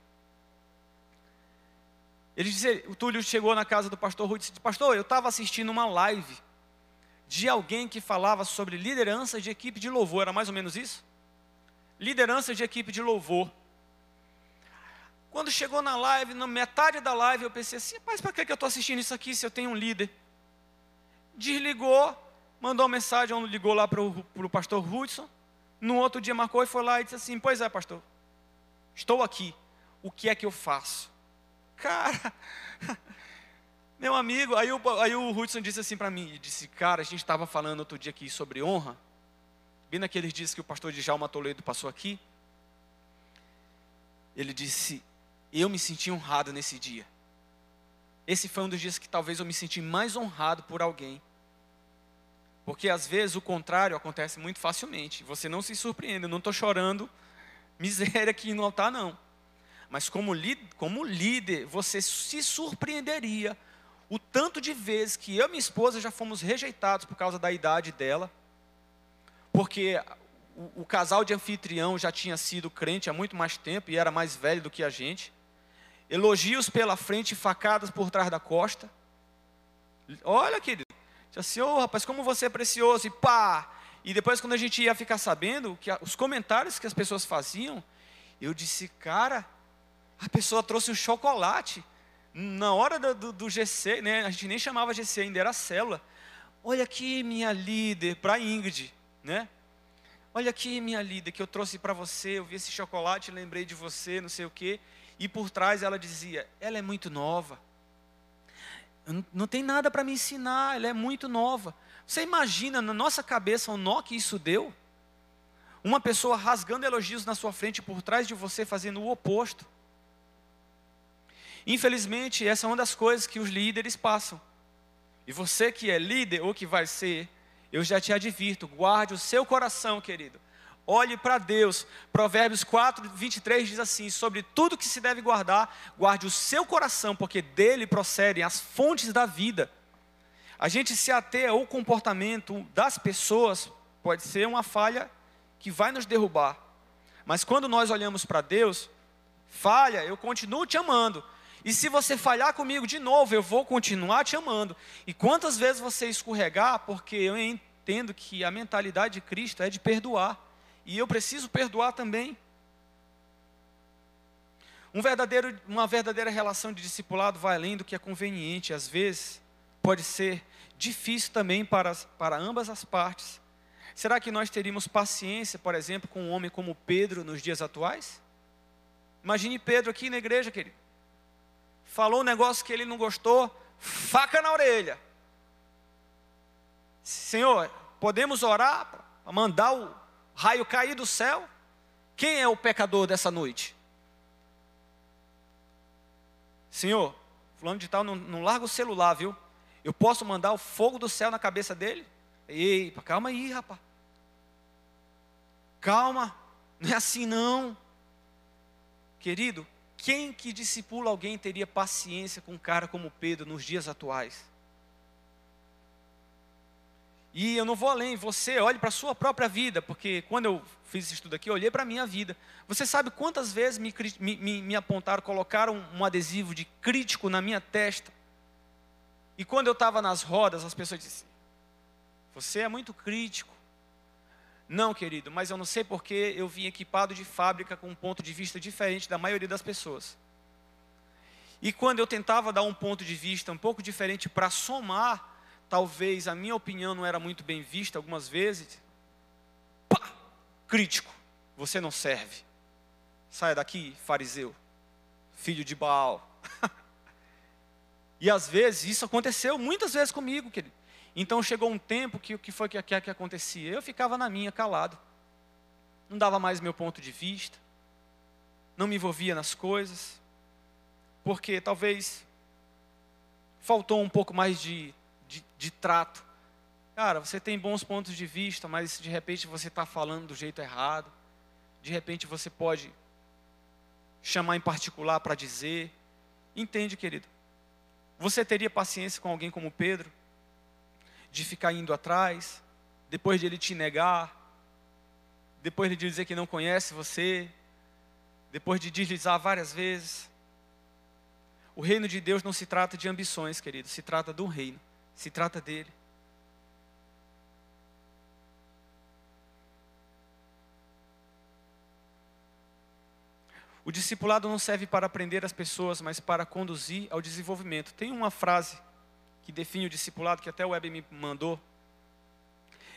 Ele disse, o Túlio chegou na casa do pastor Rui e disse, pastor, eu estava assistindo uma live de alguém que falava sobre liderança de equipe de louvor, era mais ou menos isso? Liderança de equipe de louvor. Quando chegou na live, na metade da live, eu pensei assim, mas para que eu estou assistindo isso aqui se eu tenho um líder? Desligou, mandou uma mensagem, ligou lá para o pastor Hudson, no outro dia marcou e foi lá e disse assim, pois é pastor, estou aqui, o que é que eu faço? Cara, meu amigo, aí o, aí o Hudson disse assim para mim, disse, cara, a gente estava falando outro dia aqui sobre honra, bem naqueles dias que o pastor Djalma Toledo passou aqui, ele disse, eu me senti honrado nesse dia. Esse foi um dos dias que talvez eu me senti mais honrado por alguém. Porque às vezes o contrário acontece muito facilmente. Você não se surpreende, eu não estou chorando miséria aqui no altar, não. Mas como, como líder, você se surpreenderia o tanto de vezes que eu e minha esposa já fomos rejeitados por causa da idade dela, porque o, o, casal de anfitrião já tinha sido crente há muito mais tempo e era mais velho do que a gente. Elogios pela frente facadas por trás da costa. Olha, querido, assim, ô oh, rapaz, como você é precioso, e pá! E depois, quando a gente ia ficar sabendo, que os comentários que as pessoas faziam, eu disse, cara, a pessoa trouxe um chocolate. Na hora do, do, do GC, né, a gente nem chamava GC ainda, era célula. Olha aqui, minha líder, para Ingrid, né? Olha aqui, minha líder, que eu trouxe para você. Eu vi esse chocolate, lembrei de você, não sei o quê. E por trás ela dizia: ela é muito nova. Não, tem nada para me ensinar, ela é muito nova. Você imagina na nossa cabeça o nó que isso deu? Uma pessoa rasgando elogios na sua frente, por trás de você, fazendo o oposto. Infelizmente, essa é uma das coisas que os líderes passam. E você que é líder ou que vai ser, eu já te advirto, guarde o seu coração, querido. Olhe para Deus. Provérbios 4, 23 diz assim: Sobre tudo que se deve guardar, guarde o seu coração, porque dele procedem as fontes da vida. A gente se ater ao comportamento das pessoas pode ser uma falha que vai nos derrubar. Mas quando nós olhamos para Deus, falha, eu continuo te amando, e se você falhar comigo de novo, eu vou continuar te amando. E quantas vezes você escorregar, porque eu entendo que a mentalidade de Cristo é de perdoar. E eu preciso perdoar também. Um uma verdadeira relação de discipulado vai além do que é conveniente. Às vezes, pode ser difícil também para, para ambas as partes. Será que nós teríamos paciência, por exemplo, com um homem como Pedro nos dias atuais? Imagine Pedro aqui na igreja, querido falou um negócio que ele não gostou, faca na orelha. Senhor, podemos orar para mandar o raio cair do céu? Quem é o pecador dessa noite? Senhor, fulano de tal, não, não larga o celular, viu? Eu posso mandar o fogo do céu na cabeça dele? Ei, calma aí, rapaz. Calma, não é assim não. Querido, quem que discipula alguém teria paciência com um cara como Pedro nos dias atuais? E eu não vou além, você olhe para a sua própria vida, porque quando eu fiz esse estudo aqui, eu olhei para a minha vida. Você sabe quantas vezes me, me, me apontaram, colocaram um adesivo de crítico na minha testa? E quando eu estava nas rodas, as pessoas diziam: Você é muito crítico. Não, querido, mas eu não sei porque eu vim equipado de fábrica com um ponto de vista diferente da maioria das pessoas. E quando eu tentava dar um ponto de vista um pouco diferente para somar, talvez a minha opinião não era muito bem vista algumas vezes. Pá! Crítico, você não serve. Saia daqui, fariseu, filho de Baal. e às vezes isso aconteceu muitas vezes comigo, querido. Então chegou um tempo que o que foi que, que, que acontecia? Eu ficava na minha, calado. Não dava mais meu ponto de vista. Não me envolvia nas coisas. Porque talvez faltou um pouco mais de, de, de trato. Cara, você tem bons pontos de vista, mas de repente você está falando do jeito errado. De repente você pode chamar em particular para dizer. Entende, querido? Você teria paciência com alguém como Pedro? De ficar indo atrás, depois de ele te negar, depois de dizer que não conhece você, depois de deslizar várias vezes. O reino de Deus não se trata de ambições, querido, se trata um reino, se trata dele. O discipulado não serve para aprender as pessoas, mas para conduzir ao desenvolvimento. Tem uma frase que define o discipulado, que até o Web me mandou,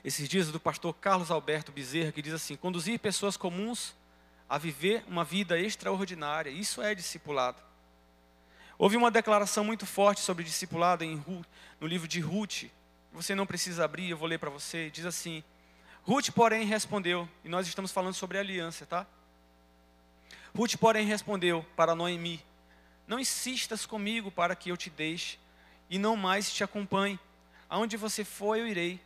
esses dias do pastor Carlos Alberto Bezerra, que diz assim: conduzir pessoas comuns a viver uma vida extraordinária, isso é discipulado. Houve uma declaração muito forte sobre discipulado em, no livro de Ruth, você não precisa abrir, eu vou ler para você, diz assim: Ruth, porém, respondeu, e nós estamos falando sobre aliança, tá? Ruth, porém, respondeu para Noemi: Não insistas comigo para que eu te deixe e não mais te acompanhe. Aonde você for, eu irei.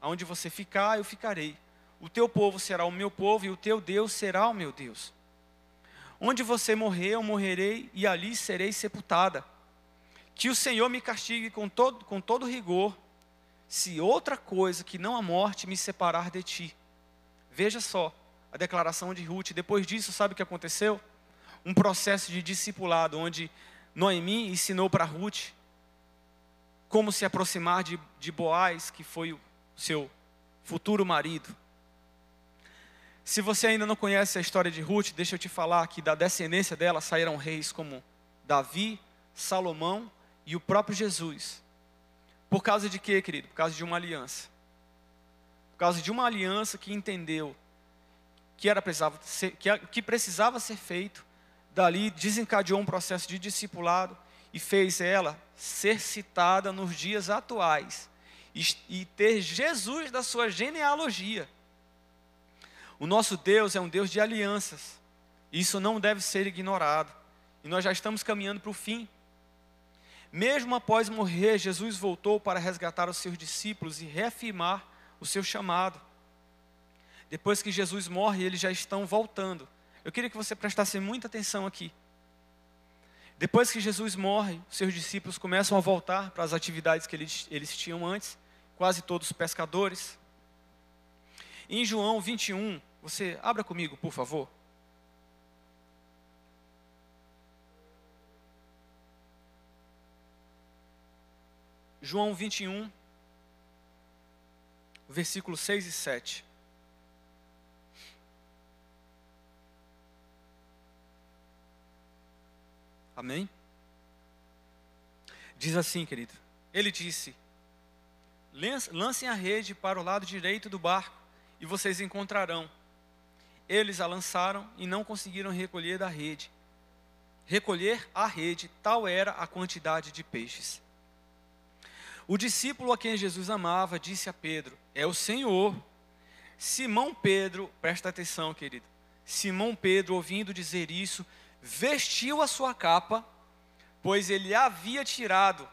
Aonde você ficar, eu ficarei. O teu povo será o meu povo e o teu Deus será o meu Deus. Onde você morrer, eu morrerei e ali serei sepultada. Que o Senhor me castigue com todo, com todo rigor, se outra coisa que não a morte me separar de ti. Veja só a declaração de Ruth. Depois disso, sabe o que aconteceu? Um processo de discipulado, onde Noemi ensinou para Ruth como se aproximar de, de Boaz, que foi o seu futuro marido. Se você ainda não conhece a história de Ruth, deixa eu te falar que da descendência dela saíram reis como Davi, Salomão e o próprio Jesus. Por causa de quê, querido? Por causa de uma aliança. Por causa de uma aliança que entendeu que, era, precisava ser, que, que precisava ser feito, dali desencadeou um processo de discipulado e fez ela ser citada nos dias atuais e ter Jesus da sua genealogia. O nosso Deus é um Deus de alianças. Isso não deve ser ignorado. E nós já estamos caminhando para o fim. Mesmo após morrer, Jesus voltou para resgatar os seus discípulos e reafirmar o seu chamado. Depois que Jesus morre, eles já estão voltando. Eu queria que você prestasse muita atenção aqui. Depois que Jesus morre, seus discípulos começam a voltar para as atividades que eles, eles tinham antes, quase todos pescadores. Em João 21, você abra comigo, por favor. João 21, versículos 6 e 7. Amém? Diz assim, querido. Ele disse: Lancem a rede para o lado direito do barco e vocês encontrarão. Eles a lançaram e não conseguiram recolher da rede. Recolher a rede, tal era a quantidade de peixes. O discípulo a quem Jesus amava disse a Pedro: É o Senhor. Simão Pedro, presta atenção, querido. Simão Pedro, ouvindo dizer isso, vestiu a sua capa, pois ele havia tirado,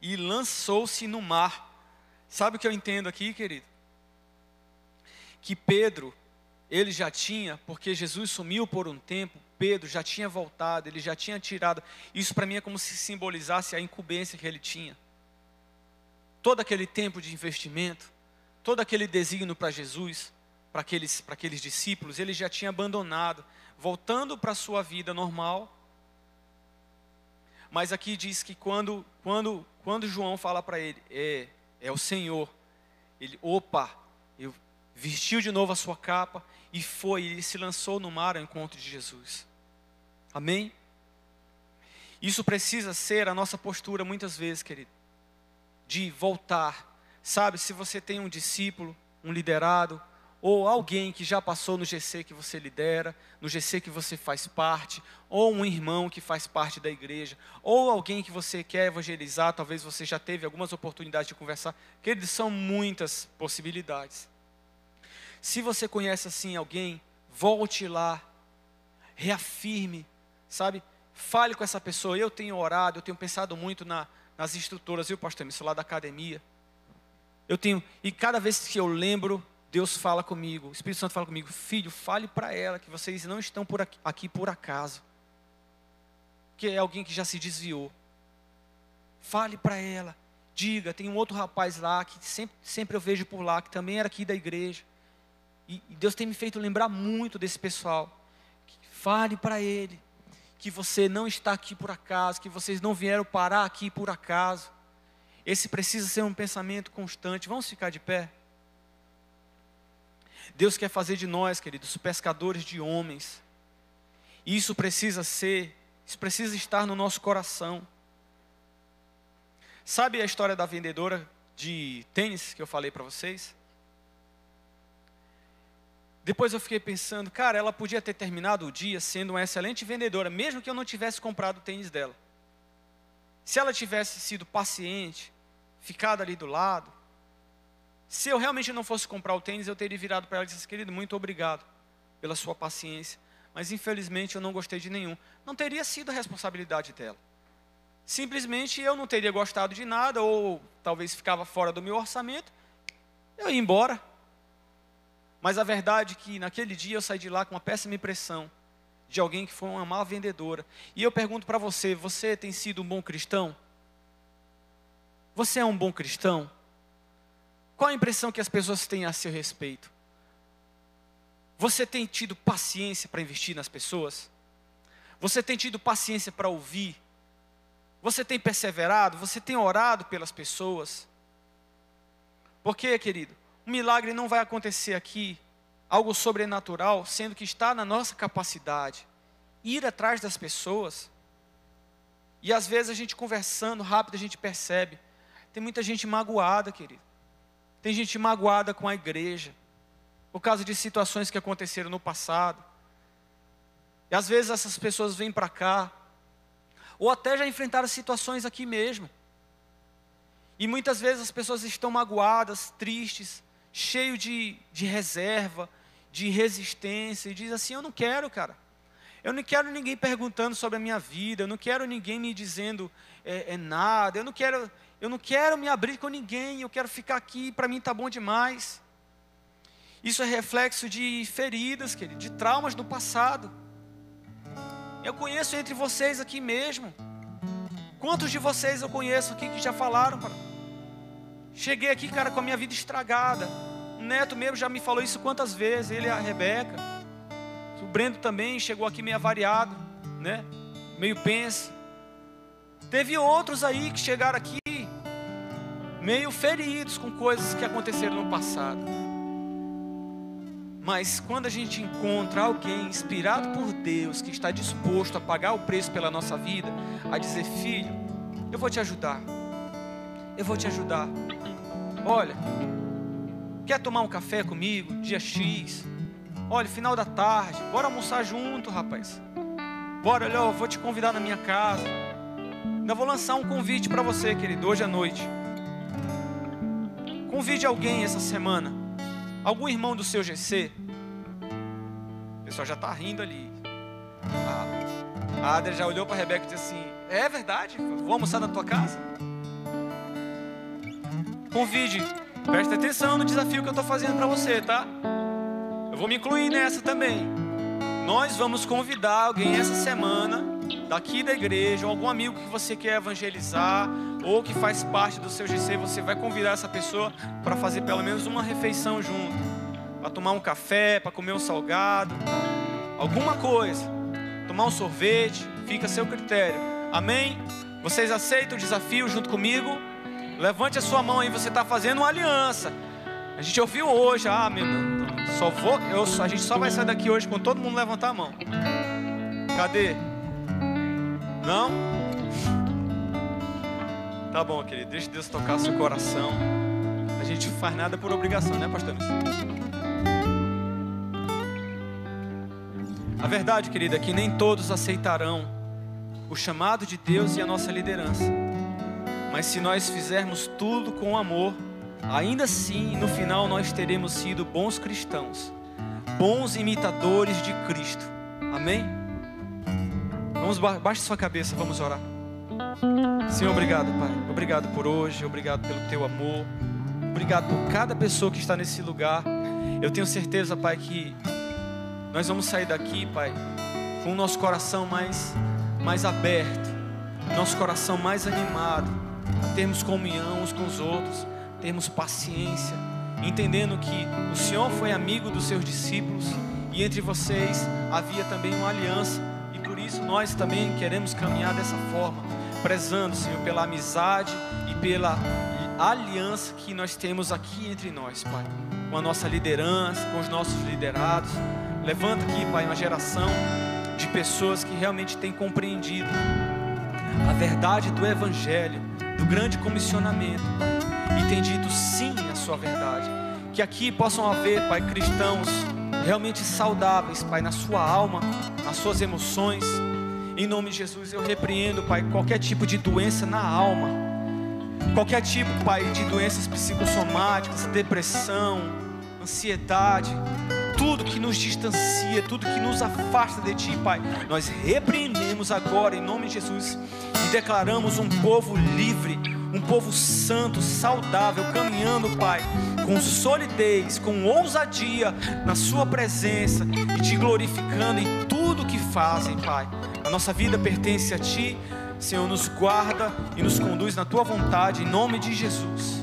e lançou-se no mar. Sabe o que eu entendo aqui, querido? Que Pedro, ele já tinha, porque Jesus sumiu por um tempo, Pedro já tinha voltado, ele já tinha tirado. Isso para mim é como se simbolizasse a incumbência que ele tinha. Todo aquele tempo de investimento, todo aquele desígnio para Jesus, para aqueles, para aqueles discípulos, ele já tinha abandonado, voltando para a sua vida normal. Mas aqui diz que quando, quando, quando João fala para ele, é, é o Senhor, ele, opa, eu vestiu de novo a sua capa e foi e se lançou no mar ao encontro de Jesus. Amém? Isso precisa ser a nossa postura muitas vezes, querido, de voltar. Sabe, se você tem um discípulo, um liderado, ou alguém que já passou no GC que você lidera, no GC que você faz parte, ou um irmão que faz parte da igreja, ou alguém que você quer evangelizar, talvez você já teve algumas oportunidades de conversar, queridos, são muitas possibilidades. Se você conhece assim alguém, volte lá, reafirme, sabe? Fale com essa pessoa. Eu tenho orado, eu tenho pensado muito na, nas instrutoras, viu, pastor? Isso lá da academia. Eu tenho, e cada vez que eu lembro, Deus fala comigo, o Espírito Santo fala comigo, filho, fale para ela que vocês não estão por aqui, aqui por acaso. Que é alguém que já se desviou. Fale para ela, diga, tem um outro rapaz lá que sempre, sempre eu vejo por lá, que também era aqui da igreja. E, e Deus tem me feito lembrar muito desse pessoal. Fale para ele que você não está aqui por acaso, que vocês não vieram parar aqui por acaso. Esse precisa ser um pensamento constante. Vamos ficar de pé? Deus quer fazer de nós, queridos, pescadores de homens. E isso precisa ser, isso precisa estar no nosso coração. Sabe a história da vendedora de tênis que eu falei para vocês? Depois eu fiquei pensando, cara, ela podia ter terminado o dia sendo uma excelente vendedora, mesmo que eu não tivesse comprado o tênis dela. Se ela tivesse sido paciente, ficado ali do lado, se eu realmente não fosse comprar o tênis, eu teria virado para ela e disse, querido, muito obrigado pela sua paciência, mas infelizmente eu não gostei de nenhum. Não teria sido a responsabilidade dela. Simplesmente eu não teria gostado de nada, ou talvez ficava fora do meu orçamento, eu ia embora. Mas a verdade é que naquele dia eu saí de lá com uma péssima impressão de alguém que foi uma má vendedora. E eu pergunto para você: você tem sido um bom cristão? Você é um bom cristão? Qual a impressão que as pessoas têm a seu respeito? Você tem tido paciência para investir nas pessoas? Você tem tido paciência para ouvir? Você tem perseverado? Você tem orado pelas pessoas? Porque, querido, um milagre não vai acontecer aqui, algo sobrenatural, sendo que está na nossa capacidade ir atrás das pessoas. E às vezes a gente conversando rápido, a gente percebe. Tem muita gente magoada, querido. Tem gente magoada com a igreja, por causa de situações que aconteceram no passado. E às vezes essas pessoas vêm para cá, ou até já enfrentaram situações aqui mesmo. E muitas vezes as pessoas estão magoadas, tristes, cheio de, de reserva, de resistência, e diz assim: Eu não quero, cara. Eu não quero ninguém perguntando sobre a minha vida, eu não quero ninguém me dizendo é, é nada, eu não quero, eu não quero me abrir com ninguém, eu quero ficar aqui, para mim está bom demais. Isso é reflexo de feridas, querido, de traumas do passado. Eu conheço entre vocês aqui mesmo. Quantos de vocês eu conheço aqui que já falaram? Para... Cheguei aqui, cara, com a minha vida estragada. O neto mesmo já me falou isso quantas vezes, ele e a Rebeca. O Brendo também chegou aqui meio avariado, né? Meio pensa. Teve outros aí que chegaram aqui meio feridos com coisas que aconteceram no passado. Mas quando a gente encontra alguém inspirado por Deus, que está disposto a pagar o preço pela nossa vida, a dizer: Filho, eu vou te ajudar, eu vou te ajudar. Olha, quer tomar um café comigo, dia X? Olha, final da tarde, bora almoçar junto, rapaz. Bora, olha, eu vou te convidar na minha casa. Ainda vou lançar um convite para você, querido, hoje à noite. Convide alguém essa semana. Algum irmão do seu GC. O pessoal já está rindo ali. A Adria já olhou para a Rebeca e disse assim: É verdade? Vou almoçar na tua casa? Convide, preste atenção no desafio que eu estou fazendo para você, tá? Eu vou me incluir nessa também. Nós vamos convidar alguém essa semana, daqui da igreja, ou algum amigo que você quer evangelizar, ou que faz parte do seu GC, você vai convidar essa pessoa para fazer pelo menos uma refeição junto, para tomar um café, para comer um salgado, alguma coisa, tomar um sorvete, fica a seu critério. Amém? Vocês aceitam o desafio junto comigo? Levante a sua mão aí, você está fazendo uma aliança. A gente ouviu hoje, ah, meu, só vou, eu, a gente só vai sair daqui hoje quando todo mundo levantar a mão. Cadê? Não? Tá bom, querido. Deixa Deus tocar seu coração. A gente faz nada por obrigação, né, pastor? A verdade, querida, é que nem todos aceitarão o chamado de Deus e a nossa liderança. Mas se nós fizermos tudo com amor, ainda assim, no final, nós teremos sido bons cristãos, bons imitadores de Cristo. Amém? Vamos baixe sua cabeça, vamos orar. Senhor, obrigado, Pai. Obrigado por hoje, obrigado pelo teu amor. Obrigado por cada pessoa que está nesse lugar. Eu tenho certeza, Pai, que nós vamos sair daqui, Pai, com o nosso coração mais, mais aberto, nosso coração mais animado, termos comunhão uns com os outros, termos paciência, entendendo que o Senhor foi amigo dos seus discípulos e entre vocês havia também uma aliança, isso nós também queremos caminhar dessa forma, prezando, Senhor, pela amizade e pela aliança que nós temos aqui entre nós, Pai, com a nossa liderança, com os nossos liderados. Levanta aqui, Pai, uma geração de pessoas que realmente têm compreendido a verdade do Evangelho, do grande comissionamento, Pai, e tem dito sim à Sua verdade. Que aqui possam haver, Pai, cristãos realmente saudáveis, Pai, na sua alma, nas suas emoções. Em nome de Jesus, eu repreendo, Pai, qualquer tipo de doença na alma, qualquer tipo, Pai, de doenças psicossomáticas, depressão, ansiedade tudo que nos distancia, tudo que nos afasta de Ti, Pai. Nós repreendemos agora em nome de Jesus e declaramos um povo livre, um povo santo, saudável, caminhando, Pai, com solidez, com ousadia na Sua presença e te glorificando em tudo que fazem, Pai. A nossa vida pertence a Ti, Senhor, nos guarda e nos conduz na Tua vontade, em nome de Jesus.